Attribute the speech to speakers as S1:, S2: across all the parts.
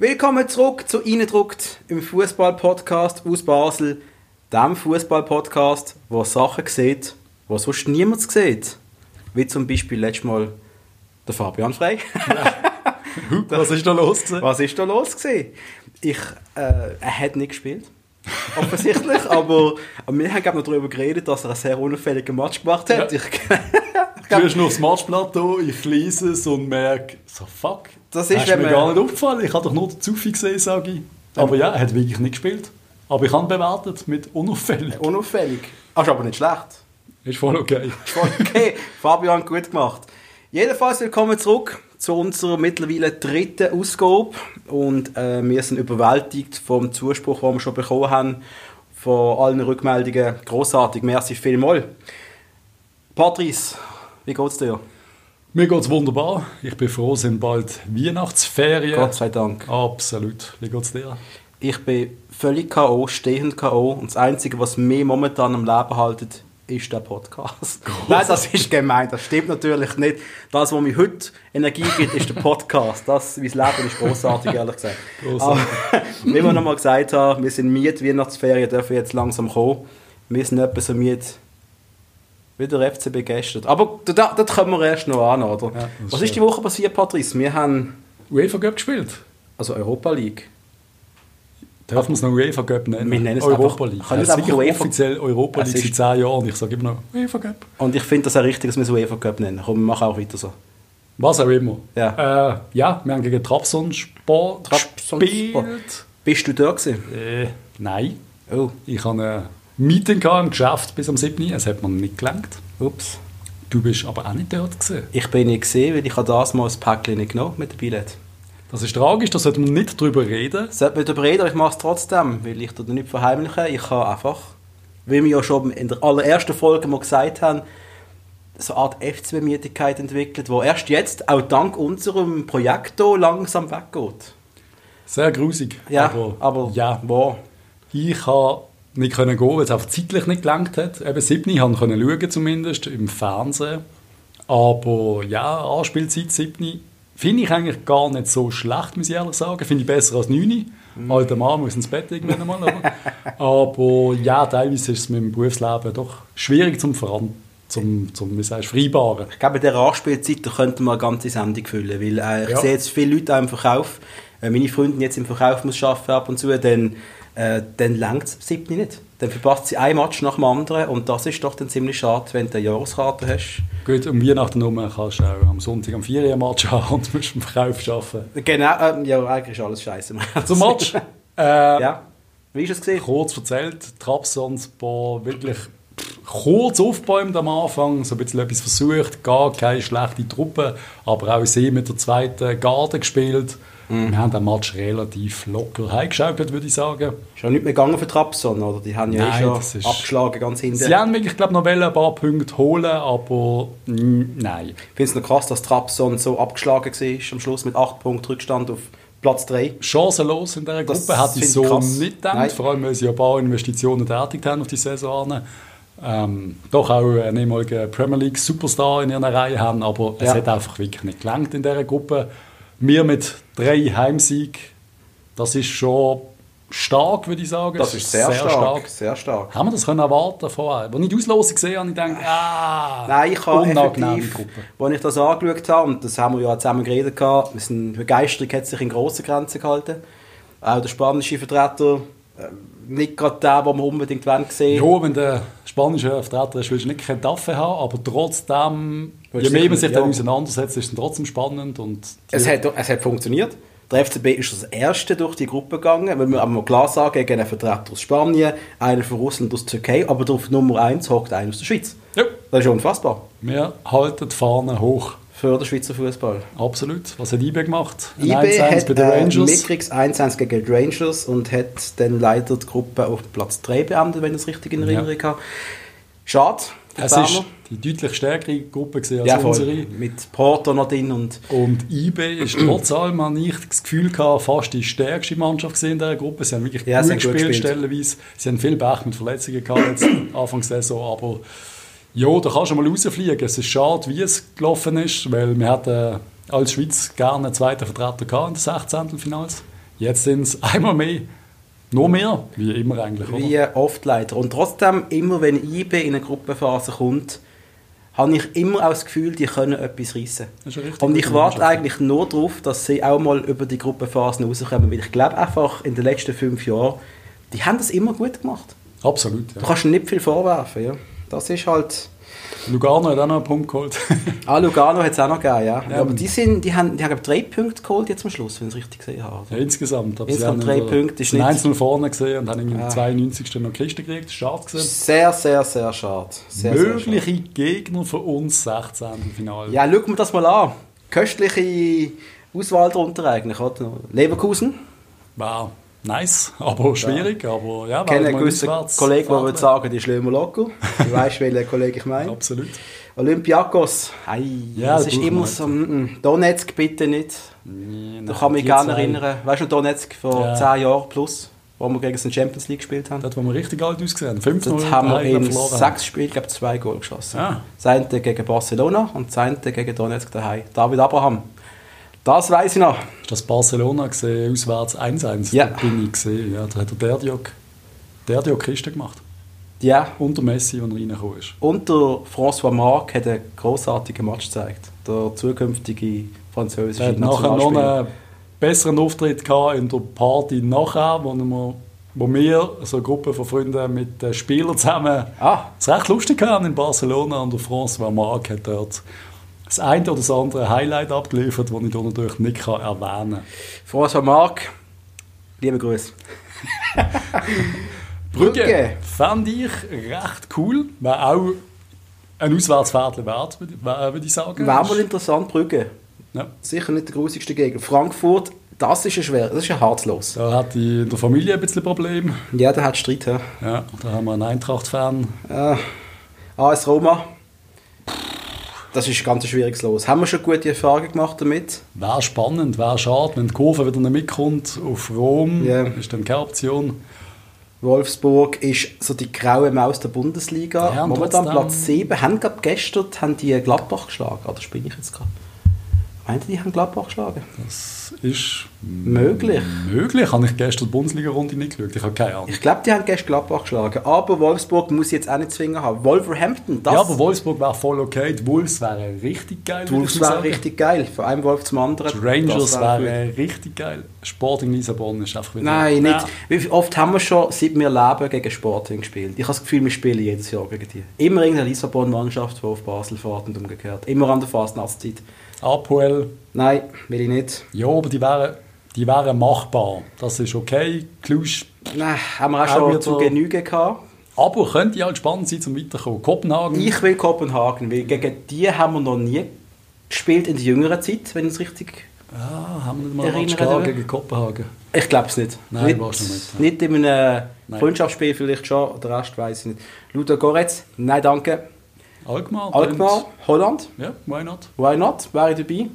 S1: Willkommen zurück zu Eindruckt im Fußball-Podcast aus Basel. Dem Fußball-Podcast, wo Sachen sieht, wo sonst niemand sieht. Wie zum Beispiel letztes Mal der Fabian Frey.
S2: Was ist da los? Gewesen?
S1: Was ist da los gewesen? Ich, äh, er hat nicht gespielt. Offensichtlich, aber, aber wir haben noch darüber geredet, dass er einen sehr unauffälligen Match gemacht hat.
S2: Ja.
S1: Ich,
S2: Du bist noch aufs Matchplateau, ich lese es und merke, so fuck,
S1: Das ist,
S2: hast
S1: wenn
S2: mir gar nicht aufgefallen. Ich habe doch nur den Zuffi gesehen, sage ich. Aber ja, er hat wirklich nicht gespielt. Aber ich habe ihn bewertet mit unauffällig.
S1: unauffällig. Ist aber nicht schlecht.
S2: Ist voll okay.
S1: Voll okay. Fabian, gut gemacht. Jedenfalls willkommen zurück zu unserer mittlerweile dritten Ausgabe. Und äh, wir sind überwältigt vom Zuspruch, den wir schon bekommen haben, von allen Rückmeldungen. Grossartig, merci vielmals. Patrice, wie geht's dir?
S2: Mir geht es wunderbar. Ich bin froh, es sind bald Weihnachtsferien.
S1: Gott sei Dank.
S2: Absolut. Wie geht es dir?
S1: Ich bin völlig K.O., stehend K.O. Und das Einzige, was mich momentan am Leben haltet, ist der Podcast. Nein, das ist gemein, das stimmt natürlich nicht. Das, was mir heute Energie gibt, ist der Podcast. Das, das Leben ist großartig, ehrlich gesagt.
S2: Grossartig.
S1: Aber, wie wir nochmal gesagt haben, wir sind Miet, Weihnachtsferien dürfen jetzt langsam kommen. Wir sind etwa so Miet wie der FCB gestern. Aber da, das können wir erst noch an, oder?
S2: Ja, das
S1: was ist die Woche passiert, Patrice? Wir haben
S2: UEFA Cup gespielt.
S1: also Europa League.
S2: Dürfen wir es noch UEFA Cup nennen?
S1: Wir nennen es
S2: Europa
S1: einfach-
S2: League.
S1: Wir
S2: Es
S1: einfach UEFA
S2: offiziell Europa League seit 10 Jahren. Ich sage immer noch UEFA Cup.
S1: Und ich finde das auch richtig, dass wir es UEFA Cup nennen. Komm, wir machen auch weiter so.
S2: Was auch immer.
S1: Ja.
S2: äh, ja wir haben gegen Trabzonspor gespielt.
S1: Bist du da gewesen?
S2: Äh, nein.
S1: Oh,
S2: Ich hatte ein Meeting gehabt im Geschäft bis am 7. Es hat mir nicht gelangt.
S1: ups.
S2: Du bist aber auch nicht dort gewesen.
S1: Ich bin nicht gesehen, weil ich habe das mal das Päckchen nicht genommen mit dem Billett.
S2: Das ist tragisch, da sollte man nicht drüber reden.
S1: Sollte man darüber reden, aber ich mache es trotzdem, weil ich da nicht verheimliche. Ich habe einfach, wie wir ja schon in der allerersten Folge mal gesagt haben, so eine Art FCB-Müdigkeit entwickelt, die erst jetzt, auch dank unserem Projekt hier, langsam weggeht.
S2: Sehr grusig.
S1: Ja,
S2: aber,
S1: aber
S2: ja,
S1: wo?
S2: ich konnte nicht können gehen, weil es einfach zeitlich nicht gelangt hat. Eben 7. Ich konnte schauen, zumindest im Fernsehen. Aber ja, Anspielzeit 7. finde ich eigentlich gar nicht so schlecht, muss ich ehrlich sagen. Finde ich besser als 9.
S1: Mhm.
S2: Alter Mann muss ins Bett irgendwann mal. Aber, aber ja, teilweise ist es mit dem Berufsleben doch schwierig zum Voran, zum, zum wie sagst, du, Freibaren.
S1: Ich glaube, in dieser Anspielzeit da könnten wir eine ganze Sendung füllen, weil äh, ich
S2: Ja.
S1: sehe jetzt viele Leute auch im Verkauf, äh, meine Freundin jetzt im Verkauf muss arbeiten ab und zu, dann, äh, dann längt es siebte nicht. Dann verpasst sie ein Match nach dem anderen und das ist doch dann ziemlich schade, wenn du eine Jahreskarte hast.
S2: Gut, um Weihnachten herum kannst du auch am Sonntag am 4 Uhr Match haben und musst im Verkauf arbeiten.
S1: Genau, äh, ja, eigentlich ist alles scheiße.
S2: Zum Match. äh,
S1: ja. Wie ist es gesehen?
S2: kurz erzählt, Trabzonspor wirklich kurz aufbäumt am Anfang, so ein bisschen etwas versucht, gar keine schlechte Truppe, aber auch sie mit der zweiten Garde gespielt.
S1: Mhm.
S2: Wir haben den Match relativ locker heimgeschaukelt, würde ich sagen.
S1: Ist ja nicht mehr gegangen für Trabzon, oder? Die haben ja
S2: Nein,
S1: eh schon
S2: das ist-
S1: abgeschlagen ganz hinten.
S2: Sie haben wirklich, glaube noch wollen ein paar Punkte holen, aber nein.
S1: Ich finde es noch krass, dass Trabzon so abgeschlagen war am Schluss mit 8 Punkten Rückstand auf Platz 3.
S2: Chancenlos in dieser
S1: Das
S2: Gruppe hätte
S1: finde
S2: ich so
S1: krass.
S2: nicht gedacht,
S1: Nein.
S2: vor allem weil sie ja ein paar Investitionen tätigt haben auf die Saison. hin. Ähm, doch auch einen ehemaligen Premier League Superstar in ihrer Reihe haben, aber es
S1: Ja.
S2: hat einfach wirklich nicht gelangt in dieser Gruppe. Wir mit drei Heimsieg, das ist schon stark, würde ich sagen.
S1: Das ist sehr, stark, Sehr stark.
S2: Haben wir das können erwarten vorher? Als ich die Auslosung gesehen habe, ich gedacht, ah,
S1: Nein, ich habe effektiv,
S2: Gruppe.
S1: als ich das angeschaut habe, und das haben wir ja zusammen geredet, gehabt, wir sind, die Begeisterung hat sich in grossen Grenzen gehalten. Auch der spanische Vertreter, nicht gerade der, den wir unbedingt wollen sehen
S2: Ja, wenn der spanische Vertreter ist, willst du nicht keine Taffe haben, aber trotzdem, je mehr man sich
S1: ja.
S2: dann auseinandersetzt, ist es trotzdem spannend. Und
S1: Es hat, es hat funktioniert. Der FCB ist als Erste durch die Gruppe gegangen, wenn wir aber klar sagen, gegen einen Vertreter aus Spanien, einen von Russland aus der Türkei, aber auf Nummer 1 hockt einer aus der Schweiz.
S2: ja,
S1: Das ist unfassbar
S2: wir halten die Fahne hoch.
S1: Für den Schweizer Fußball.
S2: Absolut. Was hat IB gemacht? Ein
S1: IB
S2: 1-1
S1: hat
S2: bei den
S1: äh,
S2: Rangers.
S1: mickriges 1-1 gegen die Rangers und hat dann leider die Gruppe auf Platz 3 beendet, wenn ich es richtig in
S2: Ja.
S1: Erinnerung habe. Schade.
S2: es
S1: Berner.
S2: ist die deutlich stärkere Gruppe als
S1: ja, voll.
S2: unsere.
S1: Mit Porto noch drin und
S2: Und IB ist trotz allem, habe ich das Gefühl gehabt, fast die stärkste Mannschaft in dieser Gruppe. Sie haben wirklich
S1: Ja,
S2: gut
S1: haben gut
S2: gespielt,
S1: gespielt.
S2: stellenweise. Sie haben viel Pech mit Verletzungen gehabt, jetzt Anfang der Saison, aber ja, da kannst du mal rausfliegen. Es ist schade, wie es gelaufen ist, weil wir hatten als Schweiz gerne einen zweiten Vertreter gehabt in den 16. Finals. Jetzt sind es einmal mehr, noch mehr, wie immer eigentlich. Oder?
S1: Wie oft leider. Und trotzdem, immer wenn IB in eine Gruppenphase kommt, habe ich immer auch das Gefühl, die können etwas reissen. Und ich warte eigentlich nur darauf, dass sie auch mal über die Gruppenphasen rauskommen. Weil ich glaube einfach, in den letzten fünf Jahren, die haben das immer gut gemacht.
S2: Absolut,
S1: Du
S2: ja.
S1: kannst ihnen nicht viel vorwerfen. Ja. Das ist halt...
S2: Lugano hat auch noch einen Punkt geholt.
S1: Ah, Lugano hat es auch noch gegeben, ja.
S2: Ja.
S1: Aber die, sind, die haben, die haben ich, drei Punkte geholt jetzt am Schluss, wenn ich es richtig gesehen habe.
S2: ja, insgesamt. Aber
S1: Insgesamt drei
S2: der-
S1: Punkte, ist
S2: sind
S1: nicht-
S2: einzeln vorne gesehen und haben irgendwie
S1: Ja.
S2: am 92. noch Kiste gekriegt. Schade gewesen.
S1: Sehr, sehr, sehr schade. Sehr, sehr
S2: Mögliche Gegner für uns 16. im Finale.
S1: Ja, schauen wir das mal an. Köstliche Auswahl darunter eigentlich. Oder? Leverkusen.
S2: Wow. Nice, aber schwierig. Aber ja,
S1: Ich kenne einen gewissen Kollegen, der würde sagen, die wir locker. Du weißt, welchen Kollegen ich meine.
S2: Absolut.
S1: Olympiakos. Ei,
S2: Ja,
S1: das
S2: das
S1: ist immer so. mm, mm. Donetsk bitte nicht.
S2: Nee,
S1: Da kann mich gerne erinnern. Weißt du, Donetsk vor
S2: Ja.
S1: 10 Jahren plus, wo wir gegen den Champions League gespielt haben.
S2: Dort, wo wir richtig alt ausgesehen haben. 5
S1: Dort haben wir in sechs Spielen, glaube zwei Goal geschossen.
S2: Ah.
S1: Das eine gegen Barcelona und das eine gegen Donetsk daheim. David Abraham. Das weiß ich noch.
S2: Das Barcelona gesehen, auswärts 1-1?
S1: Ja.
S2: Da bin ich gesehen. Ja, da hat der Derdiok, Derdiok Kiste gemacht.
S1: Ja,
S2: Unter Messi, als er reingekommen ist.
S1: Und der François Marc hat einen grossartigen Match gezeigt. Der zukünftige französische
S2: Er hat nachher noch einen besseren Auftritt gehabt in der Party nachher, wo wir, wo wir so eine Gruppe von Freunden mit den Spielern zusammen
S1: Ah,
S2: es recht lustig haben in Barcelona und der François Marc hat dort das eine oder das andere Highlight abgeliefert, das ich hier natürlich nicht kann erwähnen kann.
S1: François Marc, liebe Grüße. Brügge.
S2: fand ich recht cool. Wäre auch ein Auswärtsfahrt wert, würde ich- sagen.
S1: Wäre mal interessant, Brügge.
S2: Ja.
S1: Sicher nicht der grusigste Gegner. Frankfurt, das ist ein schwer, das ist ein Harzlos.
S2: Da hat die in der Familie ein bisschen Probleme.
S1: Ja, der hat Streit. Ja.
S2: Ja, da haben wir einen Eintracht-Fan.
S1: Äh, AS Roma, das ist ein ganz schwieriges Los. Haben wir schon gute Erfahrungen gemacht damit?
S2: Wäre spannend, wäre schade, wenn die Kurve wieder nicht mitkommt auf Rom.
S1: Ja.
S2: Ist dann keine Option.
S1: Wolfsburg ist so die graue Maus der Bundesliga.
S2: Ja,
S1: Momentan
S2: trotzdem-
S1: Platz 7. Haben gerade gestern haben die Gladbach geschlagen. Oder spinne ich jetzt gerade? Meint ihr, die haben Gladbach geschlagen?
S2: Das ist
S1: Möglich.
S2: möglich. Habe ich gestern die Bundesliga-Runde nicht geschaut. Ich habe keine Ahnung.
S1: Ich glaube, die haben gestern Gladbach geschlagen. Aber Wolfsburg muss ich jetzt auch nicht zwingen haben. Wolverhampton, das
S2: ja, aber Wolfsburg wäre voll okay. Die Wolves wären richtig geil.
S1: die Wolves
S2: ich
S1: wäre
S2: sagen.
S1: richtig geil. Von einem Wolf zum anderen.
S2: Die Rangers wären richtig geil. Sporting Lissabon ist einfach wieder...
S1: Nein, nicht.
S2: Ja.
S1: Wie oft haben wir schon, seit wir leben, gegen Sporting gespielt? Ich habe das Gefühl, wir spielen jedes Jahr gegen die. Immer irgendeine Lissabon-Mannschaft, die auf Basel fährt und umgekehrt. Immer an der Fastnachtszeit.
S2: Apoel,
S1: Nein, will ich nicht.
S2: ja, aber die wären, die wären machbar. Das ist okay. Cluj,
S1: Nein, haben wir auch
S2: Auch
S1: schon
S2: wieder-
S1: zu Genüge gehabt.
S2: aber könnte halt spannend sein zum Weiterkommen. Kopenhagen,
S1: Ich will Kopenhagen, weil gegen die haben wir noch nie gespielt in der jüngeren Zeit, wenn ich es richtig...
S2: ja, haben wir nicht mal
S1: Sie?
S2: gegen Kopenhagen.
S1: Ich glaube es nicht.
S2: Nein,
S1: nicht,
S2: warst du nicht.
S1: nicht in einem. Freundschaftsspiel vielleicht schon, der Rest weiß ich nicht. Ludo Goretz, nein danke.
S2: Alkmaar.
S1: Alkmaar, Holland,
S2: Ja, why not?
S1: why not, wäre ich dabei.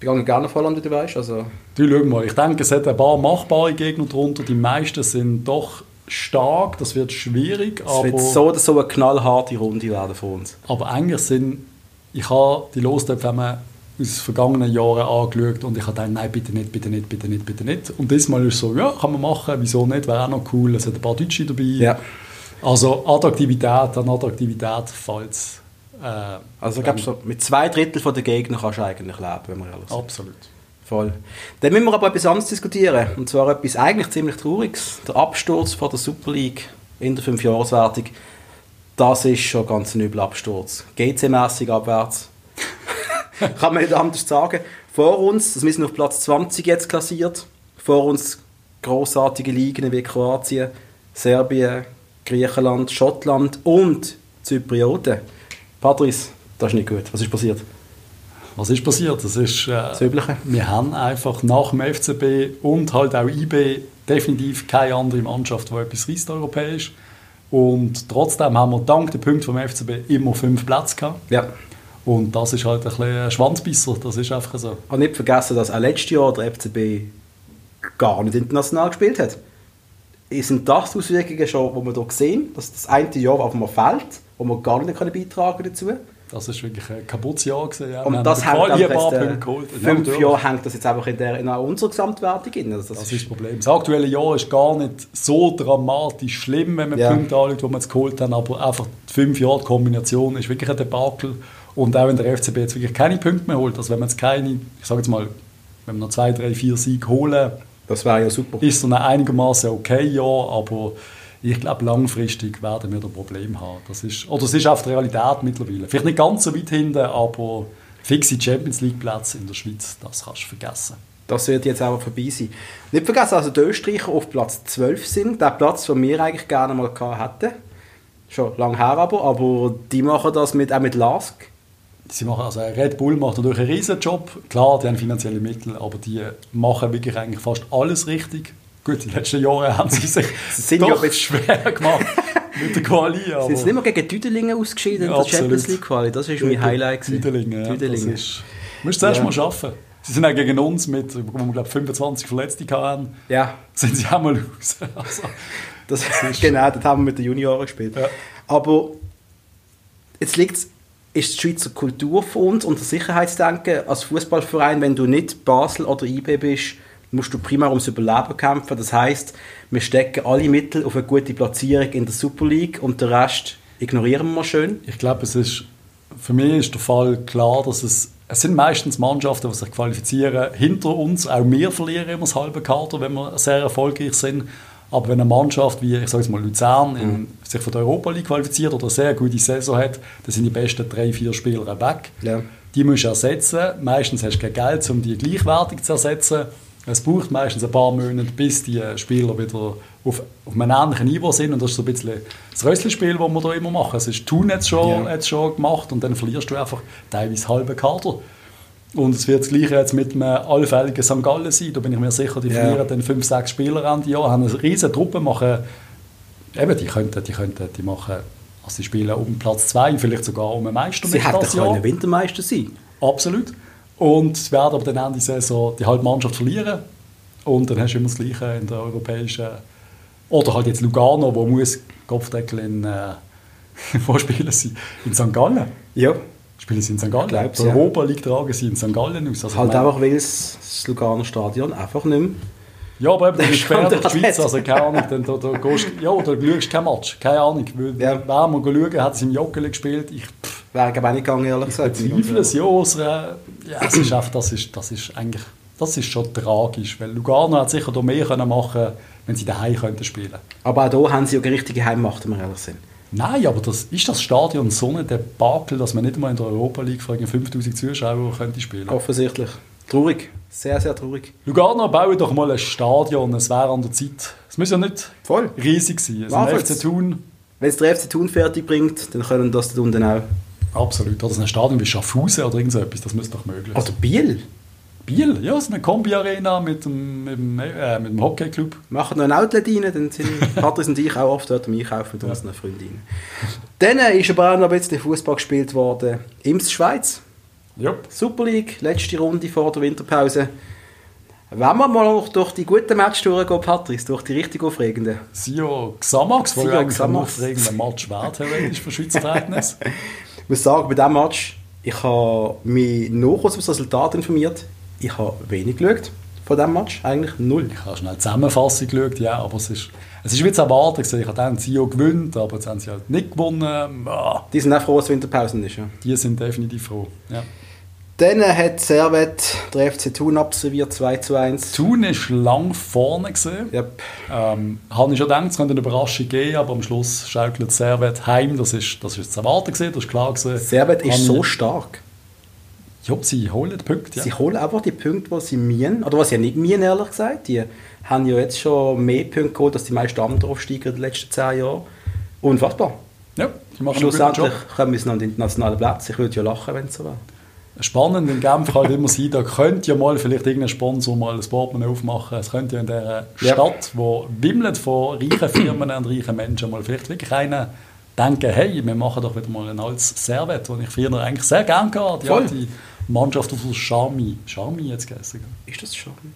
S1: Ich gehe gerne auf Holland, wie du weißt. Also,
S2: Du, schau mal, ich denke, es hat ein paar machbare Gegner drunter. Die meisten sind doch stark. Das wird schwierig,
S1: es wird so oder so eine knallharte Runde werden von uns.
S2: aber eigentlich sind... Ich habe die Lostöpfe aus vergangenen Jahren angeschaut und ich habe gedacht, nein, bitte nicht, bitte nicht, bitte nicht, bitte nicht. Und diesmal ist es so, ja, kann man machen, wieso nicht, wäre auch noch cool. Es hat ein paar Deutsche dabei.
S1: Ja.
S2: Also Attraktivität an Attraktivität, falls... Äh,
S1: Also ich glaube, so mit zwei Drittel der Gegner kannst du eigentlich leben, wenn wir ehrlich sind.
S2: Absolut.
S1: Voll. Dann müssen wir aber etwas anderes diskutieren. Und zwar etwas eigentlich ziemlich Trauriges. Der Absturz von der Super League in der Fünfjahreswertung. Das ist schon ganz ein übler Absturz. GC-mässig abwärts. Kann man nicht anders sagen. Vor uns, das wir sind auf Platz 20 jetzt klassiert. Vor uns großartige Ligen wie Kroatien, Serbien, Griechenland, Schottland und Zyprioten. Patrice, das ist nicht gut. Was ist passiert?
S2: Was ist passiert? Das ist... Äh,
S1: Das Übliche.
S2: Wir haben einfach nach dem FCB und halt auch IB definitiv keine andere Mannschaft, die etwas reisst europäisch. Und trotzdem haben wir dank der Punkte vom FCB immer fünf Plätze gehabt.
S1: Ja.
S2: Und das ist halt ein bisschen ein Schwanzbisser, das ist einfach so.
S1: Und nicht vergessen, dass auch letztes Jahr der FCB gar nicht international gespielt hat. Sind das die Auswirkungen schon, die wir hier sehen, dass das eine Jahr auf einmal fällt, wo wir gar nicht können beitragen dazu?
S2: Das ist wirklich ein kaputtes Jahr gewesen. Ja.
S1: Und das hängt einfach jetzt, äh, fünf Jahre hängt das jetzt einfach in, der, in unserer Gesamtwertung in.
S2: Also das, das, ist das Problem. Das aktuelle Jahr ist gar nicht so dramatisch schlimm, wenn man ja. Punkte anschaut, die wir jetzt geholt haben, aber einfach die fünf Jahre Kombination ist wirklich ein Debakel. Und auch wenn der FCB jetzt wirklich keine Punkte mehr holt, also wenn man jetzt keine, ich sage jetzt mal, wenn wir noch zwei, drei, vier Siege holen,
S1: das wäre ja super.
S2: Ist so ein einigermaßen okay Jahr, aber ich glaube, langfristig werden wir da Problem haben. Das ist, oder es ist auf der Realität mittlerweile. Vielleicht nicht ganz so weit hinten, aber fixe Champions League Plätze in der Schweiz, das kannst du vergessen.
S1: Das wird jetzt auch vorbei sein. Nicht vergessen, also die Österreicher auf Platz 12 sind. Der Platz, den wir eigentlich gerne mal gehabt hätten. Schon lange her aber, aber die machen das mit, auch mit Lask.
S2: Sie machen, also Red Bull macht natürlich einen riesen Job. Klar, die haben finanzielle Mittel, aber die machen wirklich eigentlich fast alles richtig. Gut, in den letzten Jahren haben sie sich sind doch ja schwer gemacht mit der Quali.
S1: Aber... Sind sie nicht mehr gegen Düdelingen ausgeschieden ja, in der Champions League Quali? Das war mein Highlight.
S2: Düdelingen, ja. Düdelingen. Das ist, musst du zuerst ja. mal schaffen. Sie sind auch gegen uns mit, wo wir glaube 25 Verletzte hatten.
S1: Ja.
S2: Sind sie auch mal raus. Also,
S1: das, das genau, das haben wir mit den Junioren gespielt. Ja. Aber jetzt liegt es ist die Schweizer Kultur von uns und das Sicherheitsdenken als Fußballverein, wenn du nicht Basel oder IB bist, musst du primär ums Überleben kämpfen. Das heißt, wir stecken alle Mittel auf eine gute Platzierung in der Super League und den Rest ignorieren wir schön.
S2: Ich glaube, es ist für mich ist der Fall klar, dass es es sind meistens Mannschaften, die sich qualifizieren hinter uns. Auch wir verlieren immer das halbe Kader, wenn wir sehr erfolgreich sind. Aber wenn eine Mannschaft wie, ich sage mal, Luzern in, mhm. sich für die Europa League qualifiziert oder eine sehr gute Saison hat, dann sind die besten drei, vier Spieler weg. Ja. Die musst du ersetzen. Meistens hast du kein Geld, um die gleichwertig zu ersetzen. Es braucht meistens ein paar Monate, bis die Spieler wieder auf, auf einem ähnlichen Niveau sind. Und das ist so ein bisschen das Rösslispiel, das wir da immer machen. Es ist Thun jetzt schon, ja. jetzt schon gemacht und dann verlierst du einfach teilweise halbe Kader. Und es wird das Gleiche jetzt mit einem allfälligen St. Gallen sein. Da bin ich mir sicher, die verlieren ja. dann fünf, sechs Spieler an die Jahr, haben eine riesige Truppe, machen, eben, die könnten, die könnten, die machen, also sie spielen um Platz zwei, vielleicht sogar um einen Meister
S1: Sie hätten können Wintermeister sein.
S2: Absolut. Und sie werden aber dann Ende der Saison die halbe Mannschaft verlieren. Und dann hast du immer das Gleiche in der europäischen. Oder halt jetzt Lugano, wo muss Kopfdeckel in. Äh, wo spielen sie? In St. Gallen?
S1: Ja.
S2: Spielen sie in St. Gallen? Glaub's, die ja. Europa League tragen sie in St. Gallen aus.
S1: Also halt einfach, weil das Lugano Stadion einfach nicht mehr
S2: ja, aber eben, dann sperrt die Schweiz, also keine Ahnung, dann, da, da gehst, ja, oder schaust kein Match, keine Ahnung. Weil, ja. Wer mal schauen, hat es im Joggeli gespielt, ich...
S1: Wäre aber auch nicht gegangen, ehrlich gesagt.
S2: Ich bezweifle es, ja, also, ja, es ist einfach, das ist, das ist eigentlich, das ist schon tragisch, weil Lugano hat sicher da mehr können machen wenn sie daheim könnten spielen.
S1: Aber auch hier haben sie ja richtige Heimmacht, wenn wir ehrlich sind.
S2: Nein, aber das, ist das Stadion so ein Debakel, dass man nicht mal in der Europa League vor 5000 Zuschauern könnte spielen
S1: Offensichtlich. Traurig. Sehr, sehr traurig.
S2: Lugano, baue doch mal ein Stadion. Es wäre an der Zeit. Es muss ja nicht Voll. riesig sein. Also ein FC Thun.
S1: Wenn es der FC Thun fertig bringt, dann können das tun dann auch.
S2: Absolut. Oder ein Stadion wie Schaffhausen oder irgend so etwas. Das müsste doch möglich
S1: sein. Oder Biel.
S2: Biel, ja, so eine Kombi-Arena mit dem, mit dem, äh, mit dem Hockeyclub.
S1: Machen noch ein Outlet rein, dann sind Patrice und ich auch oft dort am Einkaufen mit ja. unseren Freundinnen. Dann ist aber auch noch ein bisschen Fußball gespielt worden. Ims Schweiz.
S2: Ja.
S1: Super League, letzte Runde vor der Winterpause. Wenn wir mal durch die guten Matches durchgehen, Patrice, durch die richtig aufregenden.
S2: Sio Xamax, wo ja ein aufregender Match wäre, theoretisch für Schweizer Verhältnis.
S1: ich muss sagen, bei diesem Match, ich habe mich noch über das Resultat informiert ich habe wenig geschaut von diesem Match, eigentlich null.
S2: Ich habe schnell Zusammenfassung geschaut, ja, aber es ist, es ist wie zu erwarten Ich habe dann CEO gewinnt, aber jetzt haben sie halt nicht gewonnen.
S1: Ah. Die sind auch froh, dass Winterpause ist, ja.
S2: Die sind definitiv froh, ja.
S1: Dann hat Servet der FC Thun absolviert, 2 zu 1.
S2: Thun ist lang vorne gesehen.
S1: Yep.
S2: Ähm, habe ich schon gedacht, es könnte eine Überraschung geben, aber am Schluss schaukelt Servet heim. Das ist, das ist zu erwarten gewesen, das ist klar gewesen.
S1: Servet ist so stark.
S2: Ja, sie holen die Punkte.
S1: Ja. Sie holen einfach die Punkte, die sie mienen. Oder was sie ja nicht mienen, ehrlich gesagt. Die haben ja jetzt schon mehr Punkte geholt, als die meisten anderen Aufsteiger in den letzten zehn Jahren. Unfassbar.
S2: Ja,
S1: die machen Schlussendlich kommen sie noch an den internationalen Platz. Ich würde ja lachen, wenn es so wäre.
S2: Spannend in Genf kann halt immer sein, da könnte ja mal vielleicht irgendein Sponsor mal ein Portemonnaie aufmachen. Es könnte ja in der ja. Stadt, wo wimmelt von reichen Firmen und reichen Menschen, mal vielleicht wirklich einer denken, hey, wir machen doch wieder mal ein altes Servet, das ich früher eigentlich sehr gerne gehabt die Mannschaft aus Charmi. Charmi jetzt gegessen.
S1: Ist das Charmi?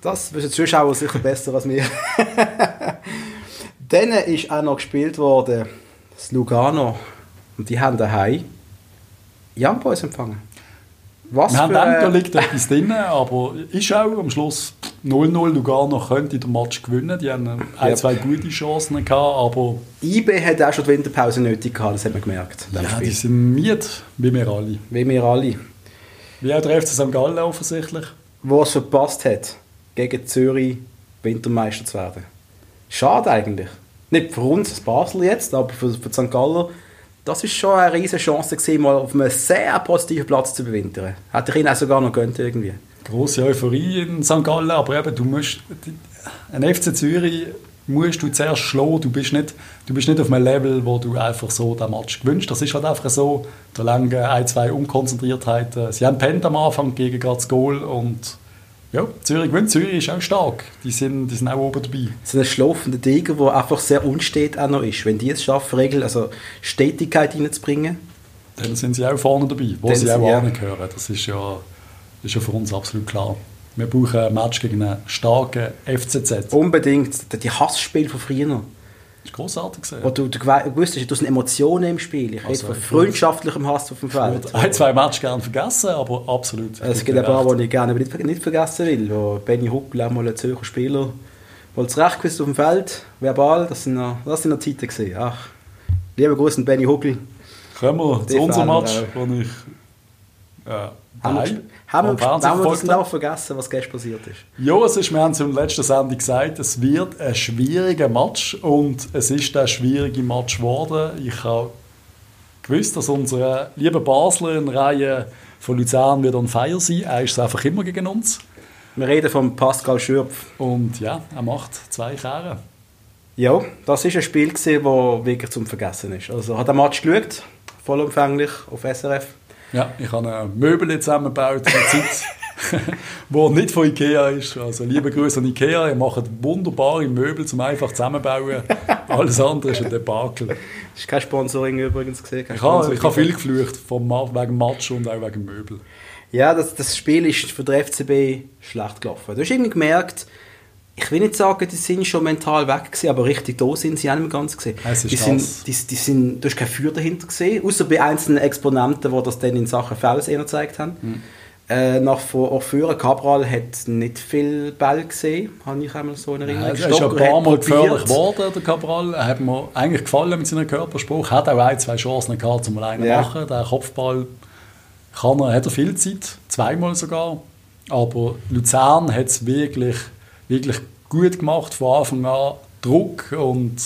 S1: Das wissen die Zuschauer sicher besser als mir. Dann ist auch noch gespielt worden das Lugano Und die haben daheim Young Boys empfangen.
S2: Was Wir haben da liegt etwas drin, aber ist auch am Schluss 0-0 Lugano könnte den Match gewinnen. Die haben ein, zwei gute Chancen gehabt, aber...
S1: IB hat auch schon die Winterpause nötig gehabt, das hat man gemerkt.
S2: Ja, Spiel. die sind miet, wie wir alle.
S1: Wie wir alle.
S2: Wie auch der FC St. Gallen offensichtlich.
S1: Wo es verpasst hat, gegen Zürich Wintermeister zu werden. Schade eigentlich. Nicht für uns als Basel jetzt, aber für, für St. Gallen das ist schon eine riesige Chance gewesen, mal auf einem sehr positiven Platz zu überwintern. Hätte ich ihn auch sogar noch gönnt irgendwie.
S2: Grosse Euphorie in St. Gallen, aber eben, du musst, ein FC Zürich musst du zuerst schlagen. Du bist nicht, du bist nicht auf einem Level, wo du einfach so den Match gewünscht. Das ist halt einfach so. Da lange ein, zwei Unkonzentriertheiten. Sie haben pennt am Anfang gegen gerade das Goal und ja, Zürich gewinnt. Zürich ist auch stark. Die sind, die sind auch oben dabei.
S1: So ein schlafender Tiger, der einfach sehr unstet auch noch ist. Wenn die es schaffen, Regeln, also Stetigkeit reinzubringen.
S2: Dann sind sie auch vorne dabei, wo sie auch ja. angehören. Das ist ja, ist ja für uns absolut klar. Wir brauchen ein Match gegen einen starken FCZ.
S1: Unbedingt. Die Hassspiel von früher.
S2: Das war grossartig.
S1: Wo du, du wusstest, du hast Emotionen im Spiel. Ich also, rede von freundschaftlichem Hass auf dem Feld.
S2: Ich ein, zwei Matches gerne vergessen, aber absolut.
S1: Es gibt ein paar, die ich gerne nicht, nicht vergessen will. Wo Benny Huckel, auch mal ein Zürcher Spieler, wohl zurecht gewusst auf dem Feld, verbal, das sind noch, das sind noch Zeiten gewesen. Ach, lieber Gruß an Benny Huckel.
S2: Kommen wir zu unserem Match, wo ich... Äh,
S1: haben wir, haben wir, haben wir das auch vergessen, was gestern passiert ist?
S2: Ja, es ist, wir haben es der letzten Sendung gesagt, es wird ein schwieriger Match und es ist ein schwieriger Match geworden. Ich habe gewusst, dass unser lieber Basler in Reihe von Luzern wird on fire sein. Er ist es einfach immer gegen uns.
S1: Wir reden von Pascal Schürpf.
S2: Und ja, er macht zwei Kehren.
S1: Ja, das ist ein Spiel, das wirklich zum Vergessen ist. Also hat der Match geschaut, vollumfänglich auf SRF.
S2: Ja, ich habe ein Möbel zusammengebaut in Zeit, wo nicht von Ikea ist. Also liebe Grüße an Ikea, ihr macht wunderbare Möbel zum einfach zusammenbauen. Alles andere ist ein Debakel.
S1: Ist kein Sponsoring übrigens gesehen.
S2: Ich habe, ich habe viel geflucht, vom, wegen Match und auch wegen Möbel.
S1: Ja, das, das Spiel ist für den FCB schlecht gelaufen. Du hast irgendwie gemerkt, ich will nicht sagen, die sind schon mental weg gewesen, aber richtig da sind sie auch nicht mehr ganz gesehen. Die sind, die, die sind, du hast kein Feuer dahinter gesehen, außer bei einzelnen Exponenten, die das dann in Sachen Fouls eher gezeigt haben. Mhm. Äh, nach Vorführen, Cabral hat nicht viel Ball gesehen, habe ich einmal so in Erinnerung.
S2: Ja, er ist ein paar Mal gefährlich geworden, der Cabral. Er hat mir eigentlich gefallen mit seinem Körperspruch. Hat auch ein, zwei Chancen gehabt, zum alleine ja. machen. Der Kopfball kann er, hat er viel Zeit, zweimal sogar. Aber Luzern hat es wirklich wirklich gut gemacht von Anfang an. Druck und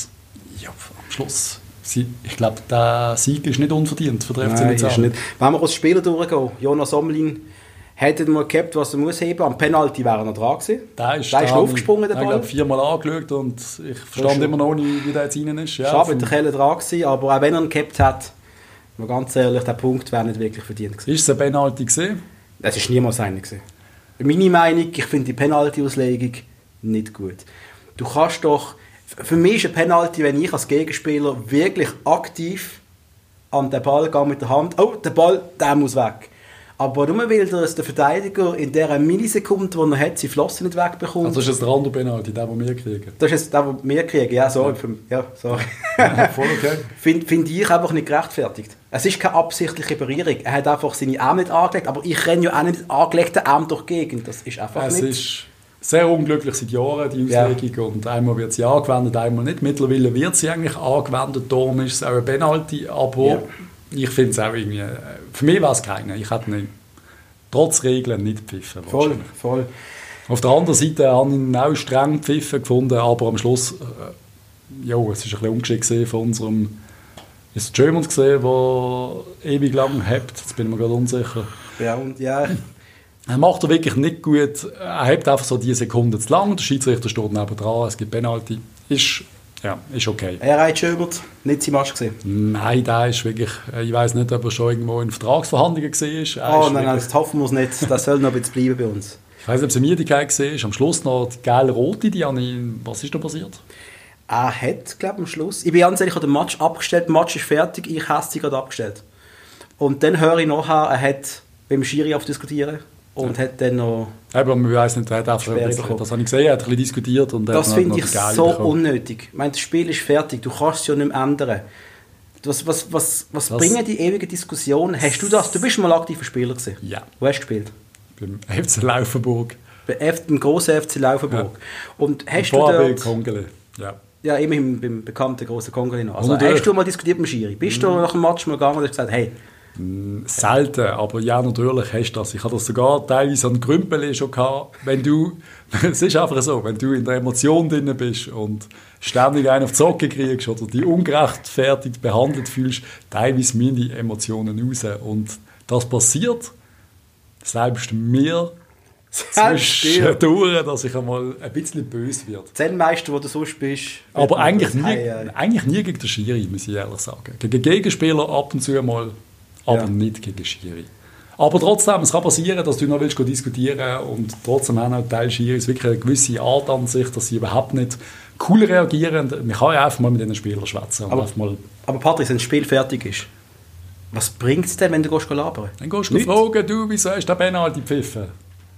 S2: ja, am Schluss ich glaube, der Sieg ist nicht unverdient für den FC Luzern.
S1: Nicht. Wenn wir aus Spieler durchgehen, Jonas Omlin hätte mal gehabt, was er muss heben. Am Penalty wäre er noch dran gewesen.
S2: Der ist, der ist aufgesprungen, der Ball. Ich habe viermal angeschaut und ich verstand immer noch nicht, wie der jetzt rein ist.
S1: Ja, Schade, der Kelle dran gewesen, aber auch wenn er ihn gehabt hat, mal ganz ehrlich, der Punkt wäre nicht wirklich verdient gewesen.
S2: Ist es ein Penalty gesehen?
S1: Es ist niemals einer gewesen. Meine Meinung, ich finde die Penalty-Auslegung nicht gut. Du kannst doch, für mich ist ein Penalty, wenn ich als Gegenspieler wirklich aktiv an den Ball gehe mit der Hand, oh, der Ball, der muss weg. Aber nur weil der, der Verteidiger in dieser Millisekunde, die er hat, seine Flossen nicht wegbekommt.
S2: Also das ist jetzt der andere Penalty, der, den wir kriegen?
S1: Das ist jetzt der, den wir kriegen, ja, sorry. Ja, ja sorry. Ja, voll okay. Finde find ich einfach nicht gerechtfertigt. Es ist keine absichtliche Berührung. Er hat einfach seine Arme nicht angelegt, aber ich renne ja auch nicht angelegten Arm durch die Gegend. Das ist einfach
S2: es
S1: nicht...
S2: Ist sehr unglücklich seit Jahren, die Auslegung. Ja. Und einmal wird sie angewendet, einmal nicht. Mittlerweile wird sie eigentlich angewendet, darum ist es auch ein Penalty. Aber ja. ich finde es auch irgendwie... Für mich war es keine. Ich hätte nicht, trotz Regeln nicht pfiffen.
S1: Voll, voll.
S2: Auf der anderen Seite habe ich ihn auch streng pfiffen gefunden, aber am Schluss... Äh, ja, es war ein bisschen ungeschickt von unserem... Ist es Germans gesehen, der ewig lang hebt? Jetzt bin ich mir gerade unsicher.
S1: Ja, und ja,
S2: er macht er wirklich nicht gut. Er hebt einfach so die Sekunde zu lang. Der Schiedsrichter steht neben dran. Es gibt Penalty. Ist, ja, ist okay.
S1: Er hat Schöbert nicht sein Match gesehen?
S2: Nein, der ist wirklich. Ich weiß nicht, ob er schon irgendwo in Vertragsverhandlungen
S1: war. Oh nein, nein, das hoffen wir nicht. Das soll noch ein bisschen bleiben bei uns.
S2: Ich weiß nicht, ob es mir die gesehen ist. Am Schluss noch die geile rote, die Was ist da passiert?
S1: Er hat, glaube ich, am Schluss. Ich bin ganz ehrlich, ich habe den Match abgestellt. Der Match ist fertig. Ich habe sie gerade abgestellt. Und dann höre ich nachher, er hat beim Schiri auf diskutieren und ja. hat dann noch.
S2: Aber man weiß nicht, er hat einfach, das, das habe ich gesehen, er hat ein bisschen diskutiert. Und
S1: das finde ich so bekommen. unnötig. Ich meine, das Spiel ist fertig, du kannst es ja nicht mehr ändern. Was, was, was, was
S2: Das-
S1: bringen die ewigen Diskussionen? Hast du das? Du bist mal aktiver Spieler gewesen.
S2: Ja.
S1: Wo hast du gespielt?
S2: Beim FC Laufenburg.
S1: Bei F dem grossen FC Laufenburg. Und hast du
S2: VAB
S1: dort...
S2: Kongele. Ja.
S1: Ja, immerhin beim bekannten grossen Kongolino. Also
S2: Und natürlich-
S1: hast du mal diskutiert mit Schiri? Bist du nach dem Match mal gegangen und hast gesagt, hey,
S2: Selten, aber ja, natürlich hast du das. Ich habe das sogar teilweise an Grümpel schon gehabt. Wenn du, es ist einfach so, wenn du in der Emotion drin bist und ständig einen auf die Socke kriegst oder dich ungerechtfertigt behandelt fühlst, teilweise die Emotionen raus. Und das passiert selbst mir zwischendurch, dass ich einmal ein bisschen böse werde.
S1: Zen-Meister, wo du sonst bist...
S2: Aber eigentlich nie, eigentlich nie gegen den Schiri, muss ich ehrlich sagen. Gegen Gegenspieler ab und zu mal, aber
S1: Ja.
S2: nicht gegen Schiri. Aber trotzdem, es kann passieren, dass du noch willst diskutieren und trotzdem haben auch Teil Schiris wirklich eine gewisse Art an sich, dass sie überhaupt nicht cool reagieren. Man kann ja einfach mal mit diesen Spielern schwätzen
S1: Aber-
S2: mal
S1: Aber Patrick, wenn das Spiel fertig ist, was bringt es denn, wenn du gehst labern?
S2: dann gehst du fragen, du, wieso hast du den Penalty gepfiffen?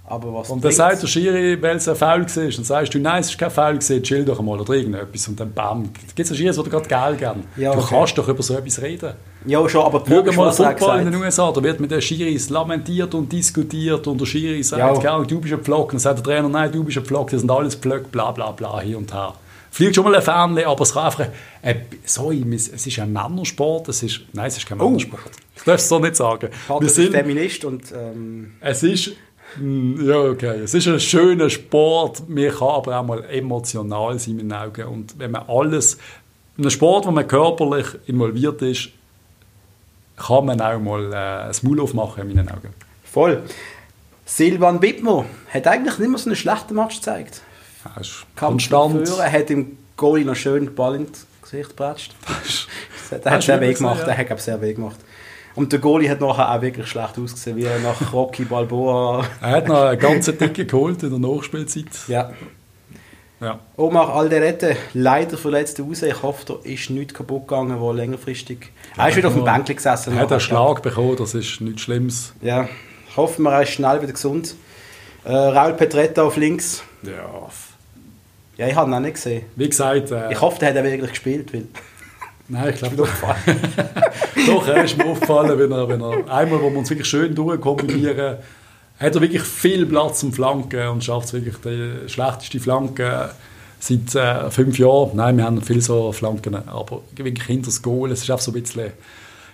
S1: Aber was
S2: Und dann sagt der Schiri, weil es ein Foul war. Dann sagst du, nein, es ist kein Foul, chill doch mal oder irgendetwas. Und dann bam, gibt es einen Schiri, der gerade Geld geben.
S1: Ja,
S2: du
S1: okay.
S2: kannst doch über so etwas reden.
S1: Ja, schon, aber die Frage
S2: mal Football in den USA, da wird mit den Schiris lamentiert und diskutiert und der Schiri sagt,
S1: Ja.
S2: du bist ein Pflock. Dann sagt der Trainer, nein, du bist ein Pflock, das sind alles Pflöcke, bla bla bla, hier und her. Fliegt schon mal ein Fernle, aber es kann einfach, äh, sorry, es ist ein Männersport, es ist, nein, es ist kein
S1: Oh.
S2: Männersport. Ich darf es so nicht sagen.
S1: Patrick
S2: Wir sind,
S1: Feminist und... Ähm,
S2: es ist, ja okay, es ist ein schöner Sport, mir kann aber auch mal emotional sein in meinen Augen. Und wenn man alles, in einem Sport, wo man körperlich involviert ist, kann man auch mal äh, das Maul aufmachen in meinen Augen.
S1: voll. Silvan Wittmer hat eigentlich nicht mehr so einen schlechten Match gezeigt.
S2: Ja, ist konstant.
S1: führen, hat im Goalie noch schön den Ball ins Gesicht gepratscht. Der
S2: Ah,
S1: hat sehr weh gemacht,
S2: ja.
S1: der hat sehr weh gemacht. Und der Goalie hat nachher auch wirklich schlecht ausgesehen, wie er nach Rocky Balboa.
S2: Er hat noch eine ganze Dicke geholt in der Nachspielzeit.
S1: Ja.
S2: Ja.
S1: Omar Alderete, leider verletzt raus. Ich hoffe, da ist nichts kaputt gegangen, wo längerfriftig. Er ist wieder auf dem Bänkchen gesessen.
S2: Er hat einen Schlag bekommen, das ist nichts Schlimmes.
S1: Ja, hoffen wir, er ist schnell wieder gesund. Äh, Raul Petretta auf links.
S2: Ja.
S1: Ja, ich habe ihn auch nicht gesehen.
S2: Wie gesagt, äh,
S1: Ich hoffe, der hat auch wirklich gespielt. Weil
S2: Nein, ich glaube doch. doch, er ist mir aufgefallen, wenn er, wenn er einmal, wo wir uns wirklich schön durchkombinieren, hat er wirklich viel Platz zum Flanken und schafft wirklich die schlechteste Flanke seit äh, fünf Jahren. Nein, wir haben viele so Flanken, aber wirklich hinter das Goal. Es ist einfach so ein bisschen,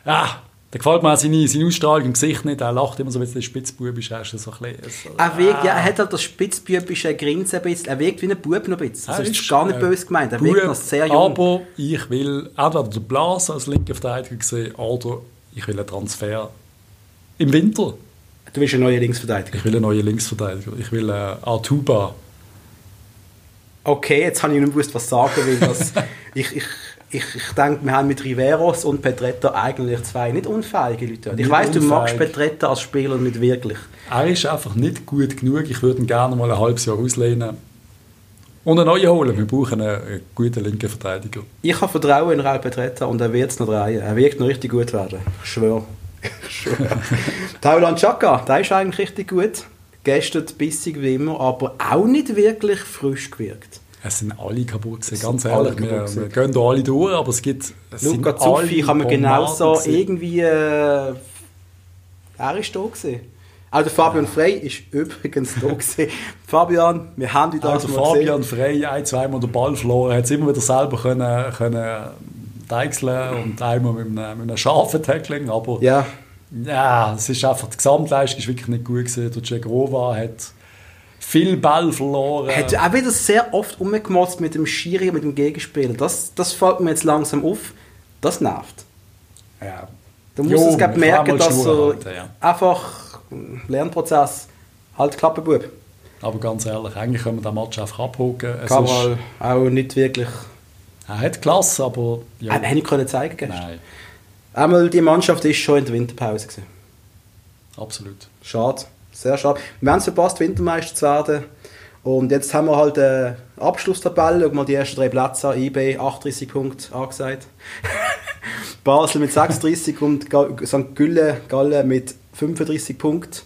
S2: ja, da gefällt mir auch seine, seine Ausstrahlung im Gesicht nicht. Er lacht immer so ein bisschen spitzbubisch. Er ist so ein bisschen, so,
S1: er, wirkt,
S2: ah.
S1: ja, er hat halt das spitzbübische Grinsen ein bisschen. Er wirkt wie ein Bub noch ein bisschen. Also, das ist gar nicht
S2: äh,
S1: böse gemeint. Er wirkt noch sehr jung.
S2: Aber ich will entweder den Blas als linker Verteidiger sehen oder ich will einen Transfer im Winter.
S1: Du bist ein neuer Linksverteidiger.
S2: Ich will einen neuen Linksverteidiger. Ich will äh, Artuba.
S1: Okay, jetzt habe ich nicht gewusst, was sagen will. Ich, ich, ich, ich denke, wir haben mit Riveros und Petretta eigentlich zwei nicht unfähige Leute. Ich
S2: Nicht
S1: weiß, du magst
S2: unfähig.
S1: Petretta als Spieler nicht wirklich.
S2: Er ist einfach nicht gut genug. Ich würde ihn gerne mal ein halbes Jahr auslehnen. Und einen neuen holen. Wir brauchen einen, einen guten linken Verteidiger.
S1: Ich habe Vertrauen in Raul Petretta und er wird es noch drehen. Er wird noch richtig gut werden. Ich schwöre. Ich schwöre. Taulan Chaka, der ist eigentlich richtig gut. Gestern bissig wie immer, aber auch nicht wirklich frisch gewirkt.
S2: Es sind alle kaputt.
S1: Es
S2: Ganz ehrlich, wir, wir gehen da alle durch, aber es gibt. Es
S1: Luca Zuffi kann man genauso
S2: gewesen.
S1: irgendwie. Äh, er ist da gewesen. Auch der Fabian Frey ist übrigens da gewesen. Fabian, wir haben dich
S2: der
S1: mal
S2: Fabian
S1: gesehen.
S2: Frey ein, zweimal den Ball verloren, hat es immer wieder selber können, können deichseln und einmal mit einem, mit einem scharfen Tackling, aber
S1: Ja,
S2: ja, es ist einfach, die Gesamtleistung ist wirklich nicht gut gewesen. Der Cegrova hat viel Ball verloren.
S1: hat auch wieder sehr oft umgemotzt mit dem Schiri mit dem Gegenspieler. Das, das fällt mir jetzt langsam auf. Das nervt.
S2: ja.
S1: Da muss es glaub,
S2: man kann
S1: merken, dass so
S2: halten, ja.
S1: einfach Lernprozess halt Klappenbub.
S2: Aber ganz ehrlich, eigentlich können wir den Match einfach abhaken. Es
S1: Cabral auch nicht wirklich.
S2: er hat Klasse, aber ja.
S1: Hätte ich können zeigen gestern.
S2: nein,
S1: Einmal die Mannschaft ist schon in der Winterpause gewesen.
S2: absolut.
S1: Schade, sehr schade. Wir haben es verpasst, Wintermeister zu werden. Und jetzt haben wir halt eine Abschlusstabelle. Schau mal die ersten drei Plätze an. IB 38 Punkte angesagt. Basel mit 36 und St. Gülle, Galle mit 35 Punkten.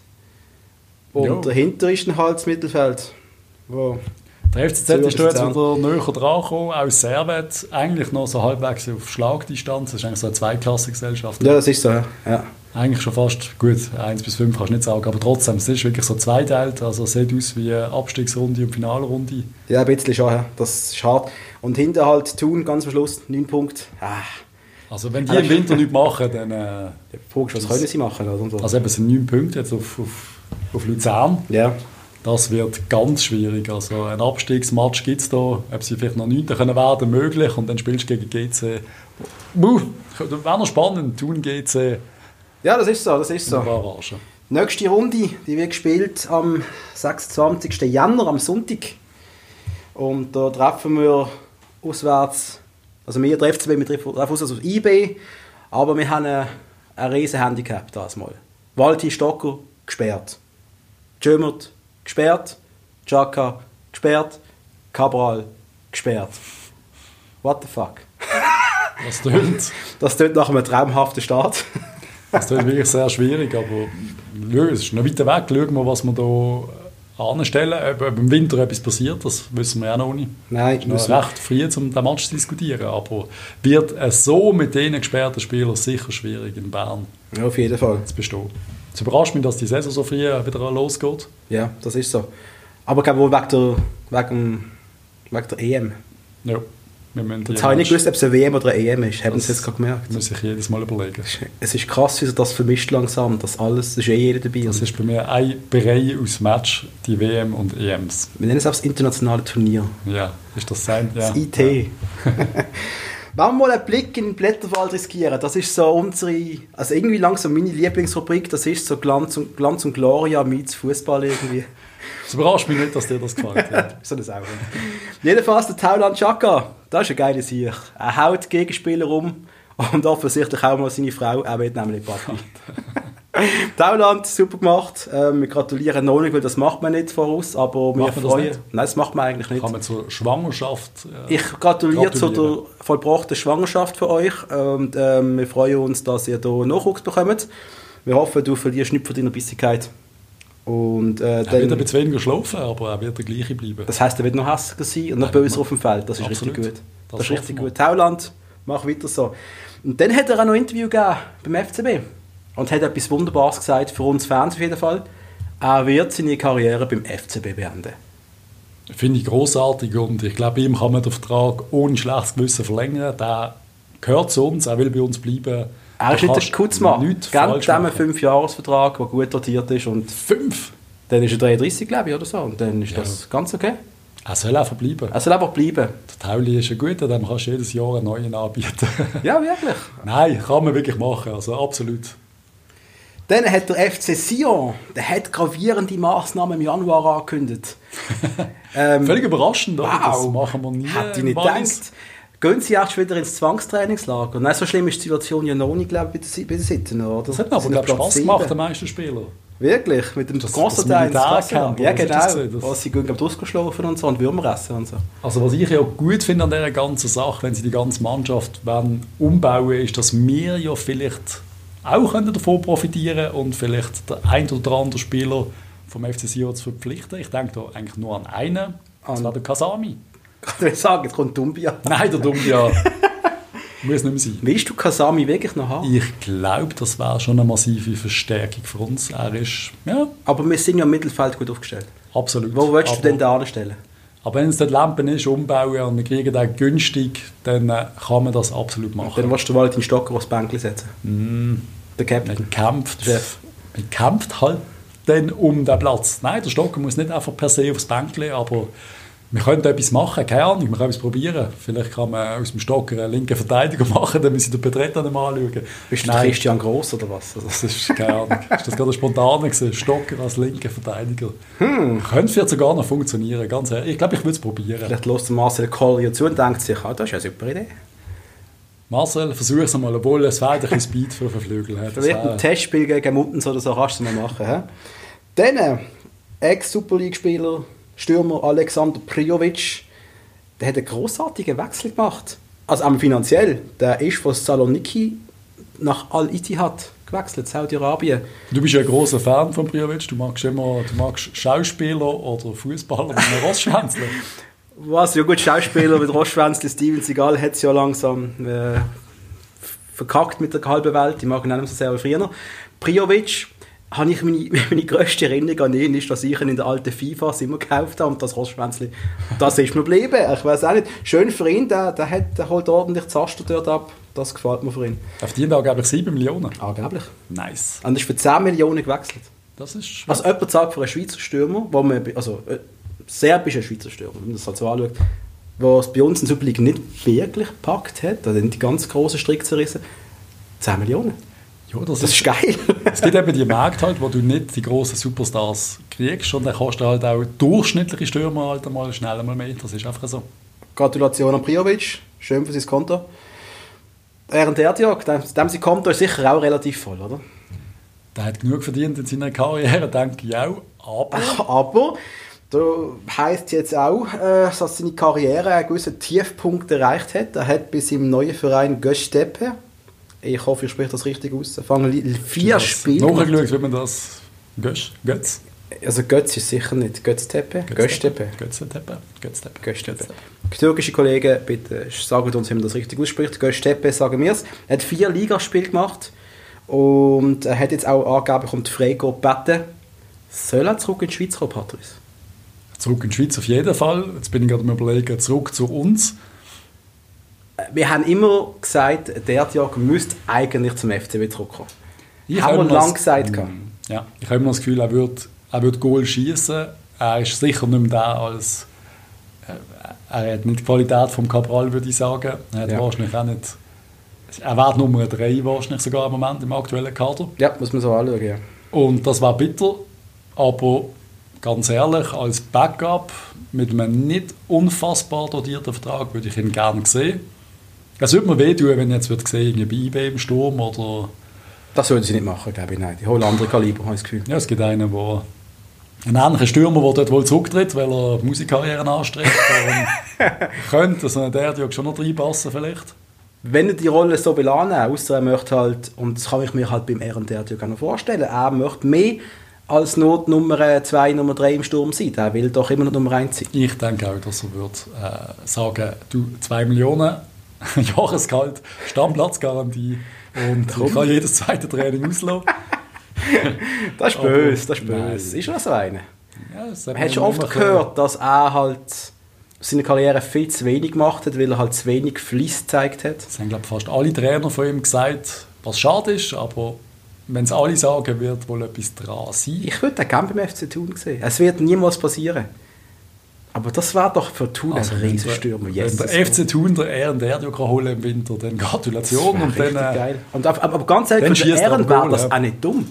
S1: Und
S2: Jo.
S1: dahinter ist ein das Mittelfeld. Wo
S2: Der FCZ ist jetzt wieder näher dran gekommen, auch Servet, eigentlich noch so halbwegs auf Schlagdistanz, das ist eigentlich so eine Zweiklassengesellschaft.
S1: Ja, das ist so, ja.
S2: Eigentlich schon fast, gut, 1 bis 5 kannst du nicht sagen, aber trotzdem, es ist wirklich so zweiteilt, also es sieht aus wie Abstiegsrunde und Finalrunde.
S1: Ja, ein bisschen schon, ja. das ist hart. Und hinter halt Thun, ganz am Schluss, 9 Punkte. Ah.
S2: Also wenn die im Winter nichts machen, dann... Äh,
S1: fragst, was können sie machen?
S2: Also, also eben, es sind 9 Punkte jetzt auf, auf, auf Luzern.
S1: Ja.
S2: Das wird ganz schwierig. Also ein Abstiegsmatch gibt es da, ob sie vielleicht noch 9. können werden, möglich. Und dann spielst du gegen GC. Uh, wäre noch spannend, Thun GC.
S1: Ja, das ist so, das ist so. Nächste Runde, die wird gespielt am 26. Januar, am Sonntag. Und da treffen wir auswärts, also wir treffen wir treffen auswärts auf IB, aber wir haben ein, ein riesen Handicap das mal. Walti Stocker gesperrt. Jömert gesperrt. Chaka gesperrt. Cabral gesperrt. What the fuck?
S2: Was tönt?
S1: Das tönt nach einem traumhaften Start.
S2: Das ist wirklich sehr schwierig, aber es ist noch weiter weg. Schauen wir, was wir da anstellen. Ob, ob im Winter etwas passiert, das wissen wir auch noch nicht.
S1: Nein,
S2: es ist noch recht früh, um den Match zu diskutieren. Aber wird es so mit diesen gesperrten Spielern sicher schwierig in Bern
S1: ja, auf jeden Fall.
S2: zu bestehen. Es überrascht mich, dass die Saison so früh wieder losgeht.
S1: Ja, das ist so. Aber ich glaube, wegen der, wegen, wegen der EM.
S2: Ja.
S1: Jetzt habe ich nicht gewusst, ob es eine WM oder eine EM ist. Haben Sie es jetzt gerade gemerkt?
S2: Muss ich jedes Mal überlegen.
S1: Es ist krass, wie sich das vermischt langsam. Das alles, ist eh jeder dabei.
S2: Das ist bei mir ein Bereich aus Match, die WM und EMs.
S1: Wir nennen es auch das internationale Turnier.
S2: Ja, ist das sein?
S1: Ja. Das IT. Ja. Wenn wir mal einen Blick in den Blätterwald riskieren, das ist so unsere, also irgendwie langsam meine Lieblingsrubrik, das ist so Glanz und, Glanz und Gloria mit Fußball irgendwie.
S2: Es überrascht mich nicht, dass dir das gefällt hat.
S1: so das auch. Jedenfalls der Tauland Chaka, das ist ein geiler Sieg. Er haut Gegenspieler um und offensichtlich auch mal seine Frau, er wird nämlich Papi. Tauland, super gemacht. Ähm, wir gratulieren noch nicht, weil das macht man nicht voraus, aber wir
S2: Machen
S1: freuen...
S2: Das
S1: Nein, das macht man eigentlich nicht.
S2: Kann man zur Schwangerschaft
S1: äh, Ich gratuliere zu der vollbrachten Schwangerschaft für euch und ähm, wir freuen uns, dass ihr hier Nachwuchs bekommt. Wir hoffen, du verlierst nicht von deiner Bissigkeit. Und, äh,
S2: er wird ein bisschen weniger schlafen, aber er wird der gleiche bleiben.
S1: Das heisst, er wird noch hässiger sein und noch böser auf dem Feld. Das ist Absolut. richtig gut. Das, das ist richtig gut. Tauland, mach weiter so. Und dann hat er auch noch ein Interview gegeben beim FCB und hat etwas Wunderbares gesagt, für uns Fans auf jeden Fall. Er wird seine Karriere beim FCB beenden.
S2: Finde ich großartig und ich glaube, ihm kann man den Vertrag ohne schlechtes Gewissen verlängern. Der gehört zu uns, er will bei uns bleiben.
S1: Er ist nicht der Kutzmann. Ganz dem einen 5-Jahres-Vertrag, der gut dotiert ist. Und
S2: Fünf?
S1: Dann ist er 33, glaube ich, oder so. Und dann ist ja. das ganz okay.
S2: Er soll einfach bleiben.
S1: Er soll einfach bleiben.
S2: Der Tauli ist ein guter, dann kannst du jedes Jahr einen neuen anbieten.
S1: ja, wirklich.
S2: Nein, kann man wirklich machen, also absolut.
S1: Dann hat der FC Sion, der hat gravierende Massnahmen im Januar angekündigt.
S2: ähm, Völlig überraschend, wow, das machen wir nie.
S1: Hätte ich nicht gedacht. Gehen Sie erst wieder ins Zwangstrainingslager? Nein, so schlimm ist die Situation ja noch nicht, glaube ich, bei den Sitten, oder?
S2: Das hat aber, glaube Spaß gemacht, den meisten Spielern.
S1: Wirklich? Mit dem Konstantin Ja, genau. Was sie gehen ausgeschlafen und so und Würmer essen und so.
S2: Also was ich ja gut finde an dieser ganzen Sache, wenn sie die ganze Mannschaft werden umbauen, ist, dass wir ja vielleicht auch davon profitieren und vielleicht der ein oder andere Spieler vom FC Sion zu verpflichten. Ich denke da eigentlich nur an einen, und zwar der Kasami.
S1: Ich will sagen, jetzt kommt Dumbia.
S2: Nein, der Dumbia muss nicht mehr sein.
S1: Willst du Kasami wirklich noch haben?
S2: Ich glaube, das wäre schon eine massive Verstärkung für uns. Er ist, ja.
S1: Aber wir sind ja im Mittelfeld gut aufgestellt.
S2: Absolut.
S1: Wo willst aber, du denn da anstellen?
S2: Aber wenn es dort Lampen ist, umbauen und wir kriegen den günstig, dann äh, kann man das absolut machen.
S1: Dann willst du mal den Stocker aufs Bänkchen setzen?
S2: Mm.
S1: Der Captain.
S2: Man kämpft, man kämpft halt dann um den Platz. Nein, der Stocker muss nicht einfach per se aufs Bänkchen, aber wir könnten etwas machen, keine Ahnung, wir können es probieren. Vielleicht kann man aus dem Stocker einen linken Verteidiger machen, dann müssen wir den Betreter nicht mal anschauen.
S1: Bist du Nein. Christian Gross oder was?
S2: Das ist keine Ahnung. ist das gerade spontan gewesen? Stocker als linker Verteidiger. Hm. Könnte vielleicht sogar noch funktionieren, ganz ehrlich. Ich glaube, ich würde es probieren.
S1: Vielleicht lässt Marcel Collier zu und denkt sich, ah, das ist ja eine super Idee.
S2: Marcel, versuch es mal, obwohl es fehlt ein bisschen Speed für den Flügel.
S1: Vielleicht ein Testspiel gegen Muttens oder so kannst du mal machen. He? Dann, äh, Ex-Super League-Spieler Stürmer Alexander Prijovic, der hat einen großartigen Wechsel gemacht. Also auch finanziell. Der ist von Saloniki nach Al-Ittihad gewechselt, Saudi-Arabien.
S2: Du bist ja ein großer Fan von Prijovic. Du magst immer, du magst Schauspieler oder Fußballer mit einem Rostschwänzle.
S1: Was, ja gut, Schauspieler mit Rostschwänzle, Steven Seagal hat es ja langsam äh, verkackt mit der halben Welt. Ich mag ihn nicht mehr so sehr wie früher. Prijovic, habe ich meine, meine grösste Erinnerung an ihn ist, dass ich ihn in der alten FIFA immer gekauft habe und das Rostschwänzli, das ist mir geblieben. Ich weiß auch nicht. Schön für ihn, der, der, hat, der holt ordentlich Zaster dort ab. Das gefällt mir für ihn.
S2: Auf die angeblich 7 Millionen.
S1: Angeblich.
S2: Nice.
S1: Und ist für 10 Millionen gewechselt.
S2: Das ist
S1: Also jemand zahlt für einen Schweizer Stürmer, wo man, also äh, serbischer Schweizer Stürmer, wenn man das halt so anschaut, wo es bei uns in der Super League nicht wirklich gepackt hat, da sind die ganz grossen Strick zerrissen, 10 Millionen.
S2: Ja, das,
S1: Das
S2: ist,
S1: geil.
S2: es gibt eben die Märkte halt, wo du nicht die grossen Superstars kriegst und dann kannst du halt auch durchschnittliche Stürmer halt einmal schnell mal mehr. Das ist einfach so.
S1: Gratulation an Prijovic, schön für sein Konto. Aaron Derdiak, dem, dem sein Konto ist sicher auch relativ voll, oder?
S2: Der hat genug verdient in seiner Karriere, denke ich auch. Aber
S1: Aber da heisst jetzt auch, äh, dass seine Karriere einen gewissen Tiefpunkt erreicht hat. Er hat bis im neuen Verein Göztepe, ich hoffe, ich spreche das richtig aus, fangen vier Spiele.
S2: Nachgeschaut, wie man das... Götz? Götz?
S1: Also Götz ist sicher nicht Göztepe, Göztepe.
S2: Götz-Tepe. Götz-Tepe.
S1: Göztepe. Türkische Kollegen, bitte sagt uns, wie man das richtig ausspricht. Göztepe, sagen wir es. Er hat vier Ligaspiele gemacht und er hat jetzt auch angegeben, kommt Freiburg gebeten. Soll er zurück in die Schweiz kommen, Patrice?
S2: Zurück in die Schweiz auf jeden Fall. Jetzt bin ich gerade am überlegen, zurück zu uns.
S1: Wir haben immer gesagt, der Diag müsste eigentlich zum FCB zurückkommen.
S2: Ich
S1: Haben wir lange gesagt.
S2: Mm, Ja, ich habe immer das Gefühl, er wird, er wird Goal schießen. Er ist sicher nicht mehr da als... äh, Er hat nicht die Qualität vom Cabral, würde ich sagen. Er hat
S1: Ja.
S2: wahrscheinlich auch nicht... Er wird Nummer 3 wahrscheinlich sogar im Moment im aktuellen Kader.
S1: Ja, muss man so anschauen. Ja.
S2: Und das war bitter, aber ganz ehrlich, als Backup mit einem nicht unfassbar dotierten Vertrag würde ich ihn gerne sehen. Es würde mir wehtun, wenn ich jetzt würde sehen, bei IB im Sturm oder...
S1: Das würden sie nicht machen, glaube ich. Nein, die holen andere Kaliber, habe ich das Gefühl.
S2: Ja, es gibt einen, wo einen ähnlichen Stürmer, der dort wohl zurücktritt, weil er die Musikkarriere anstrebt. Könnte so ein der schon noch reinpassen vielleicht.
S1: Wenn er die Rolle so will annehmen, außer er möchte halt, und das kann ich mir halt beim natürlich auch noch vorstellen, er möchte mehr als die Nummer 2, Nummer 3 im Sturm sein. Er will doch immer noch Nummer 1 sein.
S2: Ich denke auch, dass er wird äh, sagen, du, 2 Millionen Jahresgehalt, Stammplatzgarantie und ich kann jedes zweite Training auslassen.
S1: Das ist böse, das ist böse. Ist schon so eine.
S2: Ja, das
S1: Man
S2: hat
S1: schon oft gehört, dass er halt seine Karriere viel zu wenig gemacht hat, weil er halt zu wenig Fleiss gezeigt hat.
S2: Das haben, glaube ich, fast alle Trainer von ihm gesagt, was schade ist, aber wenn es alle sagen, wird wohl etwas dran sein.
S1: Ich würde den gerne beim FC Thun sehen. Es wird niemals passieren. Aber das war doch für Thun
S2: Also,
S1: ein Riesenstürmer.
S2: Wenn der FC Thun der R&R kann holen im Winter, dann Gratulation. Und dann, äh,
S1: geil. Und, aber, aber ganz ehrlich, für den Ehren
S2: Goal,
S1: das
S2: ja.
S1: auch nicht dumm.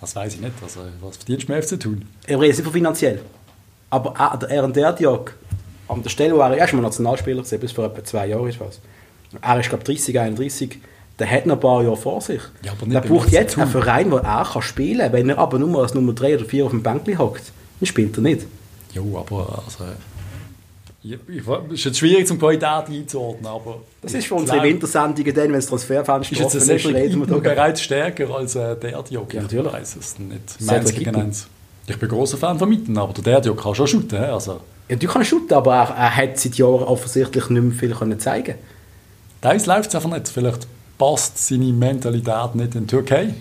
S2: das weiß ich nicht. Also, was verdienst du beim FC Thun?
S1: Ich rede nicht von finanziell. Aber auch der R&R Diag, an der Stelle, wo er erst mal Nationalspieler war, bis vor etwa zwei Jahren ist was. Er ist, glaube 30, 31. Der hat noch ein paar Jahre vor sich.
S2: Ja,
S1: der braucht jetzt einen Verein, wo er kann spielen kann. Wenn er aber nur als Nummer 3 oder 4 auf dem Bänkli hockt, dann spielt er nicht.
S2: Jo, aber also, ich, ich, es ist jetzt schwierig, zum Qualität einzuordnen, aber...
S1: Das ist für unsere
S2: glaub,
S1: Wintersendungen dann, wenn das Transferfenster
S2: Ist jetzt
S1: offen
S2: ein
S1: ist, reden wir da.
S2: bereits stärker als äh, der Diog?
S1: Ja, natürlich.
S2: Ich weiß es nicht. Meins gegen eins. Ich bin großer Fan von Mitten, aber der Diog kann schon shooten. Also,
S1: Ja, du kannst shooten, aber er, er hat seit Jahren offensichtlich nicht mehr viel können zeigen
S2: Teils läuft es einfach nicht. Vielleicht passt seine Mentalität nicht in die Türkei.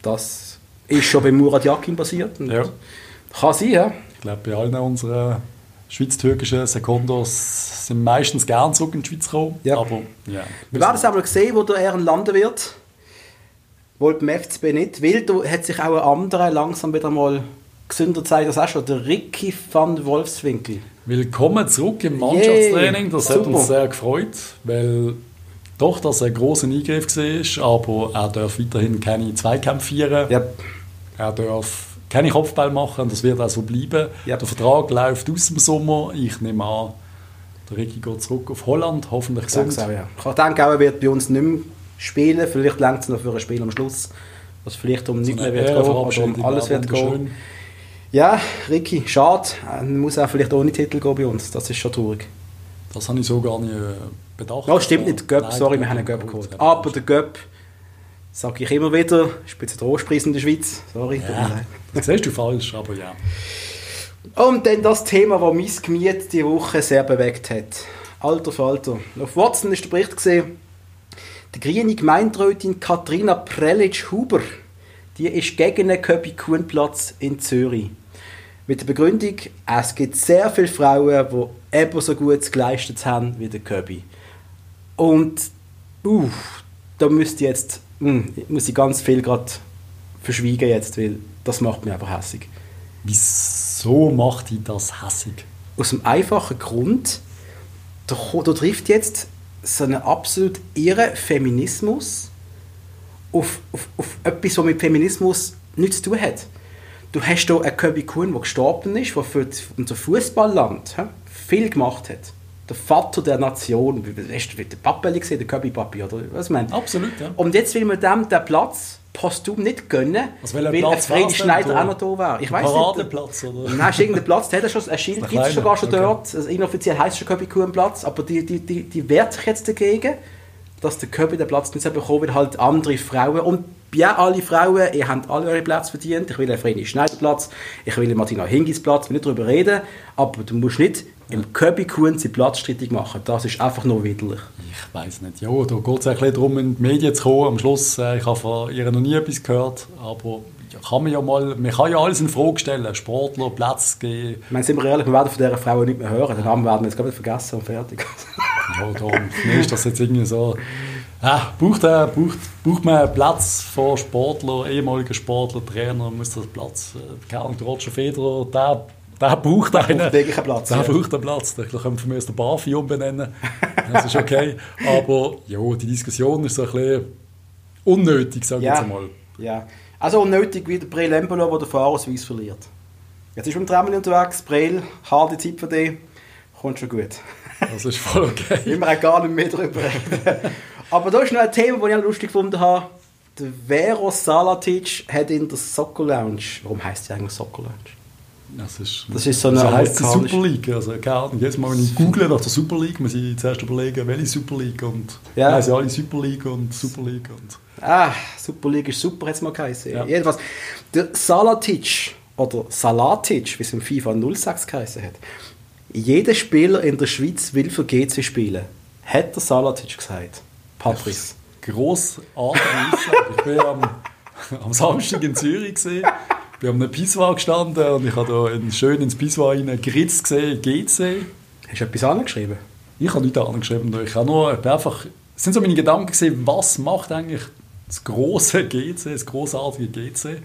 S1: Das ist schon bei Murat Yakin passiert.
S2: Ja.
S1: Kann sein, ja.
S2: Ich glaube, bei allen unseren schweiz-türkischen Sekundos sind meistens gern zurück in die Schweiz gekommen.
S1: Ja.
S2: Aber, ja.
S1: Wir werden es einmal sehen, wo der Ehren landen wird. Wohl beim FCB nicht. Weil da hat sich auch ein anderer langsam wieder mal gesünder gezeigt, das auch schon, der Ricky van Wolfswinkel.
S2: Willkommen zurück im Mannschaftstraining. Das hat
S1: super.
S2: uns sehr gefreut, weil doch das ein großer Eingriff war, aber er darf weiterhin keine Zweikämpfe führen.
S1: Ja,
S2: Er darf keine Kopfball machen und das wird auch so bleiben.
S1: Ja.
S2: Der Vertrag läuft aus dem Sommer. Ich nehme an, der Ricky geht zurück auf Holland, hoffentlich
S1: ich
S2: gesund.
S1: auch, ja. Ich denke auch, er wird bei uns nicht mehr spielen. Vielleicht längt es noch für ein Spiel am Schluss. Was vielleicht um nichts mehr wird gehen,
S2: Ehrenverabschiedung
S1: um alles wird gehen. Ja, Ricky, schade. Er muss auch vielleicht ohne Titel gehen bei uns. Das ist schon traurig.
S2: Das habe ich so gar nicht äh, bedacht.
S1: Ja, stimmt nicht. Göpp, sorry, wir haben einen
S2: Göpp
S1: geholt. Aber der Göpp, Sage ich immer wieder, bisschen Trostpreis in der Schweiz. Sorry.
S2: Ja, das siehst du falsch, aber ja.
S1: Und dann das Thema, das mein Gemüt die Woche sehr bewegt hat. Alter Falter. Auf Watson ist der Bericht gesehen, die grüne Gemeinderätin Katrina Prelitsch-Huber, die ist gegen den Köbi-Kuhn-Platz in Zürich. Mit der Begründung, es gibt sehr viele Frauen, die ebenso gut geleistet haben wie der Köbi. Und, uff, da müsste ich jetzt, hm, muss ich ganz viel gerade verschwiegen jetzt, weil das macht mich einfach hässig.
S2: Wieso macht die das hässig?
S1: Aus dem einfachen Grund, da, da trifft jetzt so einen absolut irren Feminismus auf, auf, auf etwas, was mit Feminismus nichts zu tun hat. Du hast hier einen Köbi Kuhn, der gestorben ist, der für unser Fußballland viel gemacht hat. Der Vater der Nation. Hast du den Pappeli gesehen, der Köbi Papi, oder was meine?
S2: Absolut, ja.
S1: Und jetzt will man dem den Platz posthum nicht gönnen,
S2: Also
S1: weil
S2: Platz
S1: Freddy? Schneider
S2: Der-
S1: auch noch da wäre. Ich weiß nicht.
S2: Paradeplatz, oder?
S1: Nein, ist irgendein Platz, der hat schon, ein Schild gibt es sogar schon
S2: okay.
S1: dort. Also inoffiziell heisst es schon Köbi Kuhn-Platz, aber die, die, die, die wehrt sich jetzt dagegen, dass der Köbi den Platz nicht bekommen weil halt andere Frauen und ja, alle Frauen, ihr habt alle eure Plätze verdient. Ich will einen Vreni Schneider Platz, ich will einen Martina Hingis Platz, wir nicht darüber reden, aber du musst nicht im Kuhn seinen Platz strittig machen. Das ist einfach nur widerlich.
S2: Ich weiß nicht. Ja, da geht es ein bisschen darum, in die Medien zu kommen. Am Schluss, äh, ich habe von ihr noch nie etwas gehört, aber ja, kann man ja mal, man kann ja alles in Frage stellen. Sportler, Platz geben.
S1: Ich meine, sind wir ehrlich, wir werden von dieser Frau nicht mehr hören. Den Namen werden wir jetzt gerade vergessen und fertig.
S2: Ja, darum, für mich ist das jetzt irgendwie so. Ja, braucht, äh, braucht, braucht man Platz für Sportler, ehemalige Sportler, Trainer, muss das Platz. Äh, keine Ahnung, Roger Federer, der, der braucht einen.
S1: braucht wirklich einen Platz,
S2: Der
S1: ja.
S2: braucht einen Platz. Da können wir aus den Bafi umbenennen. Das ist okay. Aber ja, die Diskussion ist so ein bisschen unnötig, sage ich
S1: Ja.
S2: jetzt einmal.
S1: Ja. Also unnötig wie der Breel Embolo, der den Fahrausweis verliert. Jetzt ist man Tremel unterwegs, Breel, harte Zeit für dich, kommt schon gut.
S2: Das ist voll okay.
S1: Wir auch gar nicht mehr darüber reden. Aber da ist noch ein Thema, das ich auch lustig gefunden habe. Der Vero Salatic hat in der Soccer Lounge, warum heisst die eigentlich Soccer Lounge?
S2: Das ist,
S1: Das ist so eine
S2: so heisst Super League. Also, keine Ahnung, jedes Mal, wenn ich google nach der Super League, muss ich zuerst überlegen, welche Super League. Und
S1: Ja.
S2: ja. ja alle Super League und Super League. Und
S1: Ah, Super League ist super, hat es mal geheißen.
S2: Ja.
S1: Jedenfalls, der Salatic, oder Salatic, wie es im FIFA 06 geheißen hat, jeder Spieler in der Schweiz will für GC spielen. Hat der Salatic gesagt. Patrice.
S2: grossartige Aussage. Ich bin am, am Samstag in Zürich gesehen, bin am Pissoir gestanden und ich habe da in, schön ins Pissoir rein geritzt gesehen, GC.
S1: Hast du etwas angeschrieben?
S2: Ich habe nichts angeschrieben. Ich habe nur einfach, es sind so meine Gedanken gesehen, was macht eigentlich das große GC, das großartige GC.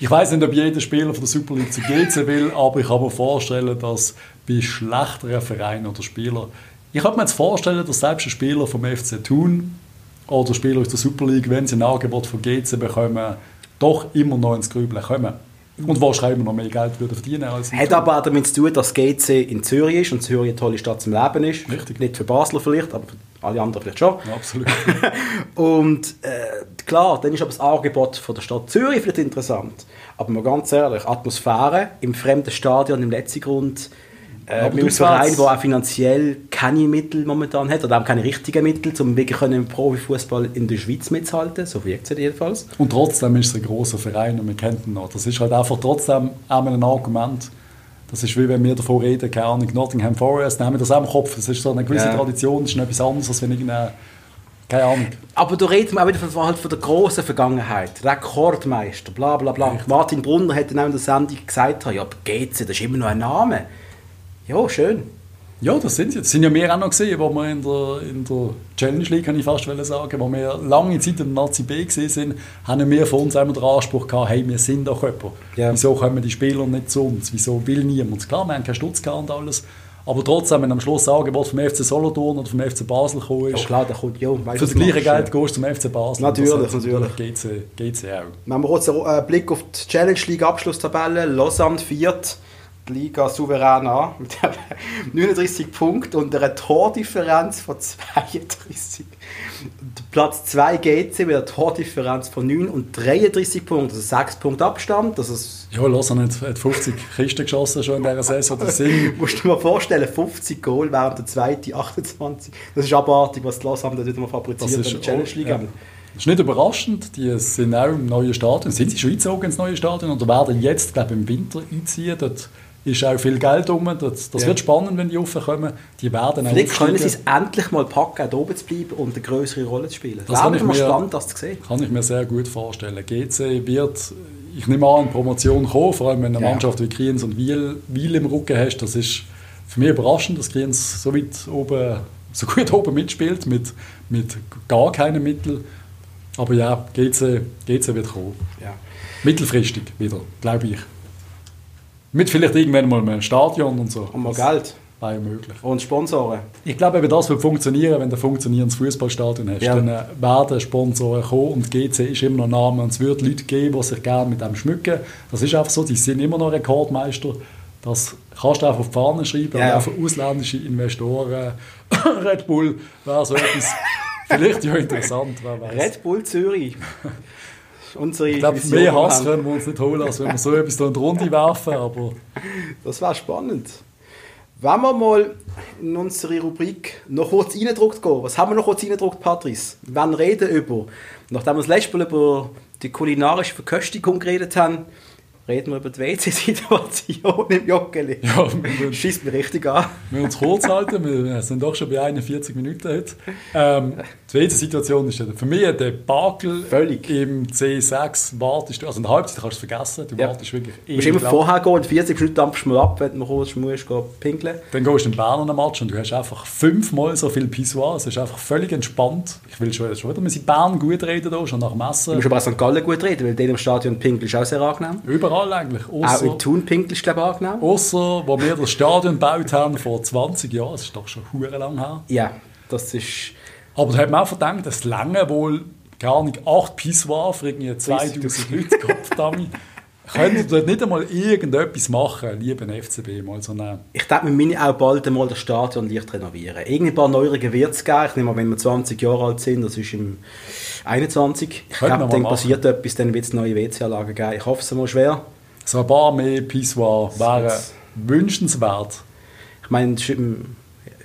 S2: Ich weiß nicht, ob jeder Spieler von der Super League zu GC will, aber ich kann mir vorstellen, dass bei schlechteren Vereinen oder Spielern, ich kann mir jetzt vorstellen, dass selbst ein Spieler vom FC Thun oder Spieler aus der Super League, wenn sie ein Angebot von GC bekommen, doch immer noch ins Grübeln kommen. Und wahrscheinlich noch mehr Geld würden verdienen als
S1: Hat aber auch damit zu tun, dass GC in Zürich ist und Zürich eine tolle Stadt zum Leben ist.
S2: Richtig.
S1: Nicht für Basler vielleicht, aber für alle anderen vielleicht schon.
S2: Ja, absolut.
S1: Und äh, klar, dann ist aber das Angebot von der Stadt Zürich vielleicht interessant. Aber mal ganz ehrlich, Atmosphäre im fremden Stadion, im letzten Grund, äh,
S2: Aber
S1: mit einem
S2: du
S1: Verein, der auch finanziell keine Mittel momentan hat, oder auch keine richtigen Mittel, um wirklich können im Profifußball in der Schweiz mitzuhalten, so wirkt es jedenfalls.
S2: Und trotzdem ist es ein großer Verein und wir kennen ihn noch. Das ist halt einfach trotzdem einmal ein Argument. Das ist wie wenn wir davon reden, keine Ahnung, Nottingham Forest, nehmen wir das auch im Kopf. Das ist so eine gewisse
S1: Ja.
S2: Tradition, das ist etwas anderes, als wenn irgendeine, keine Ahnung.
S1: Aber da redet man auch wieder von, halt von der grossen Vergangenheit. Rekordmeister, bla bla bla. Martin Brunner hat dann auch in der Sendung gesagt, ja, aber GC, das ist immer noch ein Name. Ja, schön.
S2: Ja, das sind sie. Das sind ja wir auch noch gesehen, wo wir in der, in der Challenge League, kann ich fast sagen, wo wir lange Zeit im Nazi B gesehen sind, haben wir von uns immer den Anspruch gehabt, hey, wir sind doch jemand.
S1: Ja.
S2: Wieso kommen die Spieler nicht zu uns? Wieso will niemand? Klar, wir haben keinen Stutz gehabt und alles. Aber trotzdem, wenn am Schluss ein Angebot vom FC Solothurn oder vom FC Basel gekommen
S1: Ja,
S2: ist,
S1: klar, da kommt, ja, weißt,
S2: für das gleiche Geld
S1: ja.
S2: gehst du zum FC Basel.
S1: Natürlich,
S2: das
S1: natürlich.
S2: GC, GC auch.
S1: Wenn wir kurz einen Blick auf die Challenge League Abschlusstabelle, Lausanne viert, die Liga souverän an, mit 39 Punkten und einer Tordifferenz von 32. Der Platz 2 GC mit einer Tordifferenz von 9 und 33 Punkten, also 6 Punkte Abstand. Das ist,
S2: Ja, Lausanne hat, hat 50 Kisten geschossen schon in dieser Saison. Das sind,
S1: musst du dir mal vorstellen, 50 Goal während der zweiten 28. Das ist abartig, was die Lausanne dort wieder mal fabriziert
S2: Das
S1: in der Challenge League.
S2: ja.
S1: haben.
S2: Das ist nicht überraschend, die sind auch im neuen Stadion. Sind sie schon eingezogen ins neue Stadion oder werden jetzt, glaube ich, im Winter einziehen? Dort ist auch viel Geld rum. Das, das
S1: Ja.
S2: wird spannend, wenn die raufkommen. Die werden auch
S1: Vielleicht können sie es endlich mal packen, oben zu bleiben und eine größere Rolle zu spielen.
S2: Das
S1: wäre
S2: ich
S1: mal
S2: mir-
S1: spannend, das zu sehen.
S2: Kann ich mir sehr gut vorstellen. GC wird, ich nehme an, Promotion kommen, vor allem wenn eine
S1: Ja.
S2: Mannschaft wie Kriens und Wiel, Wiel im Rücken hast. Das ist für mich überraschend, dass Kriens so weit oben, so gut oben mitspielt, mit, mit gar keinen Mitteln. Aber ja, GC, GC wird kommen.
S1: Ja.
S2: Mittelfristig wieder, glaube ich. Mit vielleicht irgendwann mal einem Stadion und so.
S1: Und mal Geld.
S2: Wäre ja möglich.
S1: Und Sponsoren.
S2: Ich glaube, eben das wird funktionieren, wenn du ein funktionierendes Fußballstadion hast.
S1: Ja.
S2: Dann äh, werden Sponsoren kommen und GC ist immer noch ein Name und es wird Leute geben, die sich gerne mit dem schmücken. Das ist einfach so, die sind immer noch Rekordmeister. Das kannst du einfach auf die Fahne schreiben.
S1: Ja.
S2: Und auch für ausländische Investoren, Red Bull wäre so etwas vielleicht ja interessant. Wer weiß.
S1: Red Bull Zürich. Unsere
S2: ich glaube, mehr Hass
S1: haben.
S2: können wir uns nicht holen, als wenn wir so etwas da in die Runde werfen. Aber
S1: Das wäre spannend. Wenn wir mal in unsere Rubrik noch kurz reingedruckt gehen, was haben wir noch kurz reingedruckt, Patrice? Wir werden reden über, nachdem wir das letzte Mal über die kulinarische Verköstigung geredet haben, reden wir über die WC-Situation im Joggeli.
S2: ja, wir
S1: Schießt mich richtig an.
S2: Wir müssen uns kurz halten, wir sind doch schon bei 41 Minuten heute. Ähm, die zweite Situation ist für mich der Bakel
S1: Völlig.
S2: im C6 wartest du, also in der Halbzeit kannst du es vergessen, du
S1: Ja.
S2: wartest wirklich
S1: Du musst immer
S2: lang.
S1: vorher gehen und 40 Minuten dampfst du mal ab, wenn du kurz musst, gehen pinkeln.
S2: Dann gehst du in Bern an Match und du hast einfach fünfmal so viel Pissoir, es ist einfach völlig entspannt. Ich will schon, schon wieder müssen Bern gut reden, da, schon nach dem
S1: Du musst aber auch St. Gallen gut reden, weil denen im Stadion pinkeln ist auch sehr angenehm.
S2: Überall eigentlich,
S1: Auch
S2: außer,
S1: in Thun pinkeln ist, glaube ich,
S2: außer wo wir das Stadion gebaut haben vor 20 Jahren, das ist doch schon hure lang her.
S1: Ja, das ist...
S2: Aber da hat man auch verdammt, dass lange wohl gar nicht 8 Pissoir für irgendwie 2000 Leute. Könnt ihr dort nicht einmal irgendetwas machen, lieber FCB? Mal so
S1: Ich denke, wir müssen auch bald einmal das Stadion leicht renovieren. Irgendein paar Neuerungen wird es geben. Ich nehme an, wenn wir 20 Jahre alt sind, das ist im 21. Ich glaube, dann
S2: machen.
S1: passiert etwas, dann wird es neue WC-Anlagen geben. Ich hoffe es mal schwer.
S2: so ein paar mehr Pissoir wären wünschenswert.
S1: Ich meine,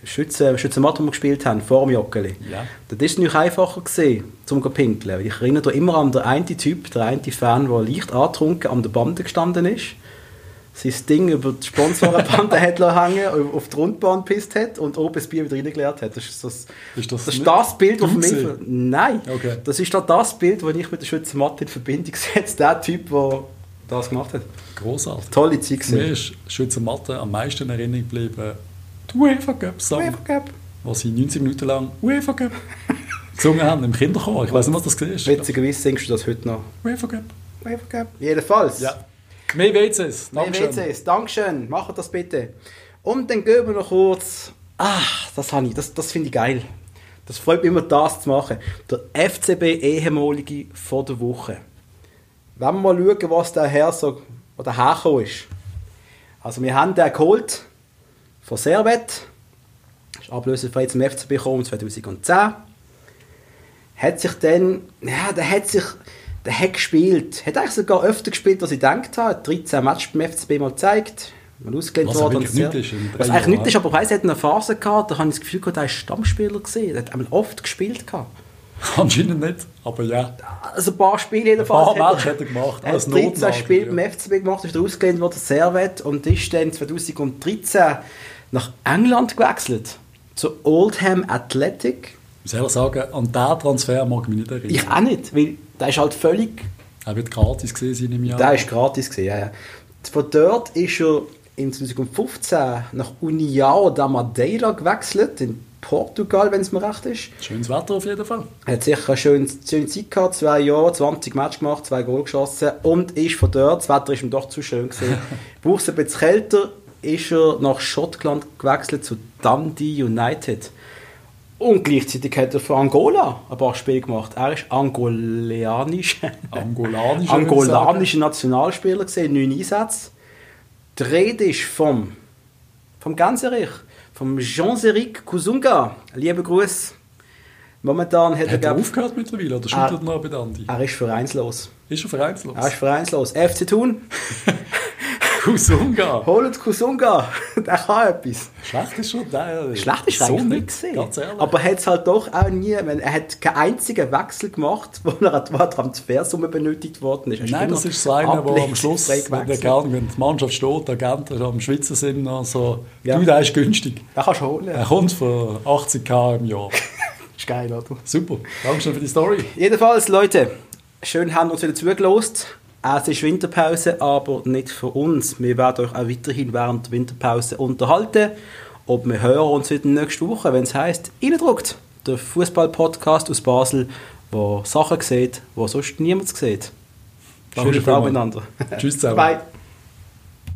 S1: Schützen, Schützenmatt, wo wir gespielt haben, vor dem Joggeli.
S2: Ja.
S1: Das ist natürlich einfacher gewesen, zum zu pinkeln. Ich erinnere mich immer an den einen Typ, der eine Fan, der leicht angetrunken an der Bande gestanden ist, sein Ding über die Sponsorenbande hat hängen, auf die Rundbahn gepisst hat und oben das Bier wieder reingeleert hat. Das ist das,
S2: Ist das
S1: das, ist das Bild, das mich... Nein,
S2: Okay.
S1: das ist doch das Bild, das ich mit der Schützenmatte in Verbindung setze. Der Typ, der das gemacht hat.
S2: Großartig.
S1: Tolle Zeit
S2: Mir
S1: gewesen.
S2: ist Schützenmatte am meisten in Erinnerung geblieben. Die UEFA Cup Song,
S1: UEFA Cup.
S2: wo sie 90 Minuten lang UEFA Cup gesungen haben im Kinderchor. Ich weiß nicht, was das war.
S1: Witzigerweise singst du das heute noch.
S2: UEFA Cup.
S1: UEFA Cup. Jedenfalls.
S2: Ja. Mehr WCs.
S1: Mehr
S2: Dankeschön.
S1: WCs. Dankeschön. Macht das bitte. Und dann gehen wir noch kurz. Ach, das habe ich. Das, das finde ich geil. Das freut mich immer, das zu machen. Der FCB ehemalige vor der Woche. Wenn wir mal schauen, was der Herr so oder hergekommen ist. Also wir haben den geholt von Servet. Ist ablösefrei zum FCB gekommen 2010. Hat sich dann, ja, der hat sich, der hat gespielt. Hat eigentlich sogar öfter gespielt, als ich gedacht habe. Hat 13 Matches beim FCB mal gezeigt. Mal ausgelehnt
S2: Was ja
S1: worden.
S2: ist
S1: Was eigentlich nichts ist, aber ich weiss, er hat eine Phase gehabt, da habe ich das Gefühl gehabt, er war Stammspieler gesehen. Er hat einmal oft gespielt gehabt.
S2: Anscheinend nicht, aber ja.
S1: Also ein paar Spiele
S2: Ein paar
S1: jedenfalls.
S2: Matches hat er gemacht.
S1: Er hat 13
S2: Notnagel,
S1: Spiele
S2: ja.
S1: beim FCB gemacht, ist er ausgelehnt worden, Servet, und ist dann 2013 nach England gewechselt. Zu Oldham Athletic.
S2: Ich muss ehrlich sagen, an diesen Transfer mag ich mich nicht erinnern.
S1: Ich auch nicht, weil der ist halt völlig
S2: Er wird gratis gesehen sein im Jahr.
S1: Der ist gratis gewesen, ja, ja. Von dort ist er in 2015 nach União da Madeira gewechselt, in Portugal, wenn es mir recht ist.
S2: Schönes Wetter auf jeden Fall.
S1: Er hat sicher eine schöne, schöne Zeit gehabt, zwei Jahre, 20 Matches gemacht, zwei Goal geschossen und ist von dort, das Wetter ist ihm doch zu schön gewesen, braucht es ein bisschen kälter, ist er nach Schottland gewechselt zu Dundee United. Und gleichzeitig hat er für Angola ein paar Spiele gemacht. Er ist angolanisch.
S2: Angolanisch.
S1: angolanischer Nationalspieler gesehen, neun Einsätze. Die Rede ist vom, vom Ganserich, vom Jean-Éric Kusunga. Lieber Gruß. Momentan hat er,
S2: Hat er
S1: glaub,
S2: aufgehört mittlerweile oder schüttelt er noch bei Andi?
S1: er ist vereinslos.
S2: Ist er vereinslos?
S1: Er ist vereinslos. FC Thun.
S2: Kusunga.
S1: Holt Kusunga, der kann etwas.
S2: Schlecht ist schon der.
S1: Schlecht ist eigentlich nicht gesehen.
S2: Ganz ehrlich.
S1: Aber er hat es halt doch auch nie, wenn- er hat keinen einzigen Wechsel gemacht, wo er an der Transfersumme benötigt worden ist.
S2: Nein, das ist so einer, der am Schluss, wenn, der gerne, wenn die Mannschaft steht, der Agenten am Schwitzen sind, noch so,
S1: Ja.
S2: du, der ist günstig.
S1: Den kannst du holen.
S2: Er kommt für 80k im Jahr.
S1: Ist geil, oder?
S2: Super, Dankeschön für die Story.
S1: Jedenfalls, Leute, schön haben wir uns wieder zugelost. Es ist Winterpause, aber nicht für uns. Wir werden euch auch weiterhin während der Winterpause unterhalten. Und wir hören uns wieder nächste Woche, wenn es heisst, «Innendruckt», der Fußball-Podcast aus Basel, wo Sachen sieht, die sonst niemand sieht. Schönen Tag miteinander.
S2: Tschüss zusammen.
S1: Bye.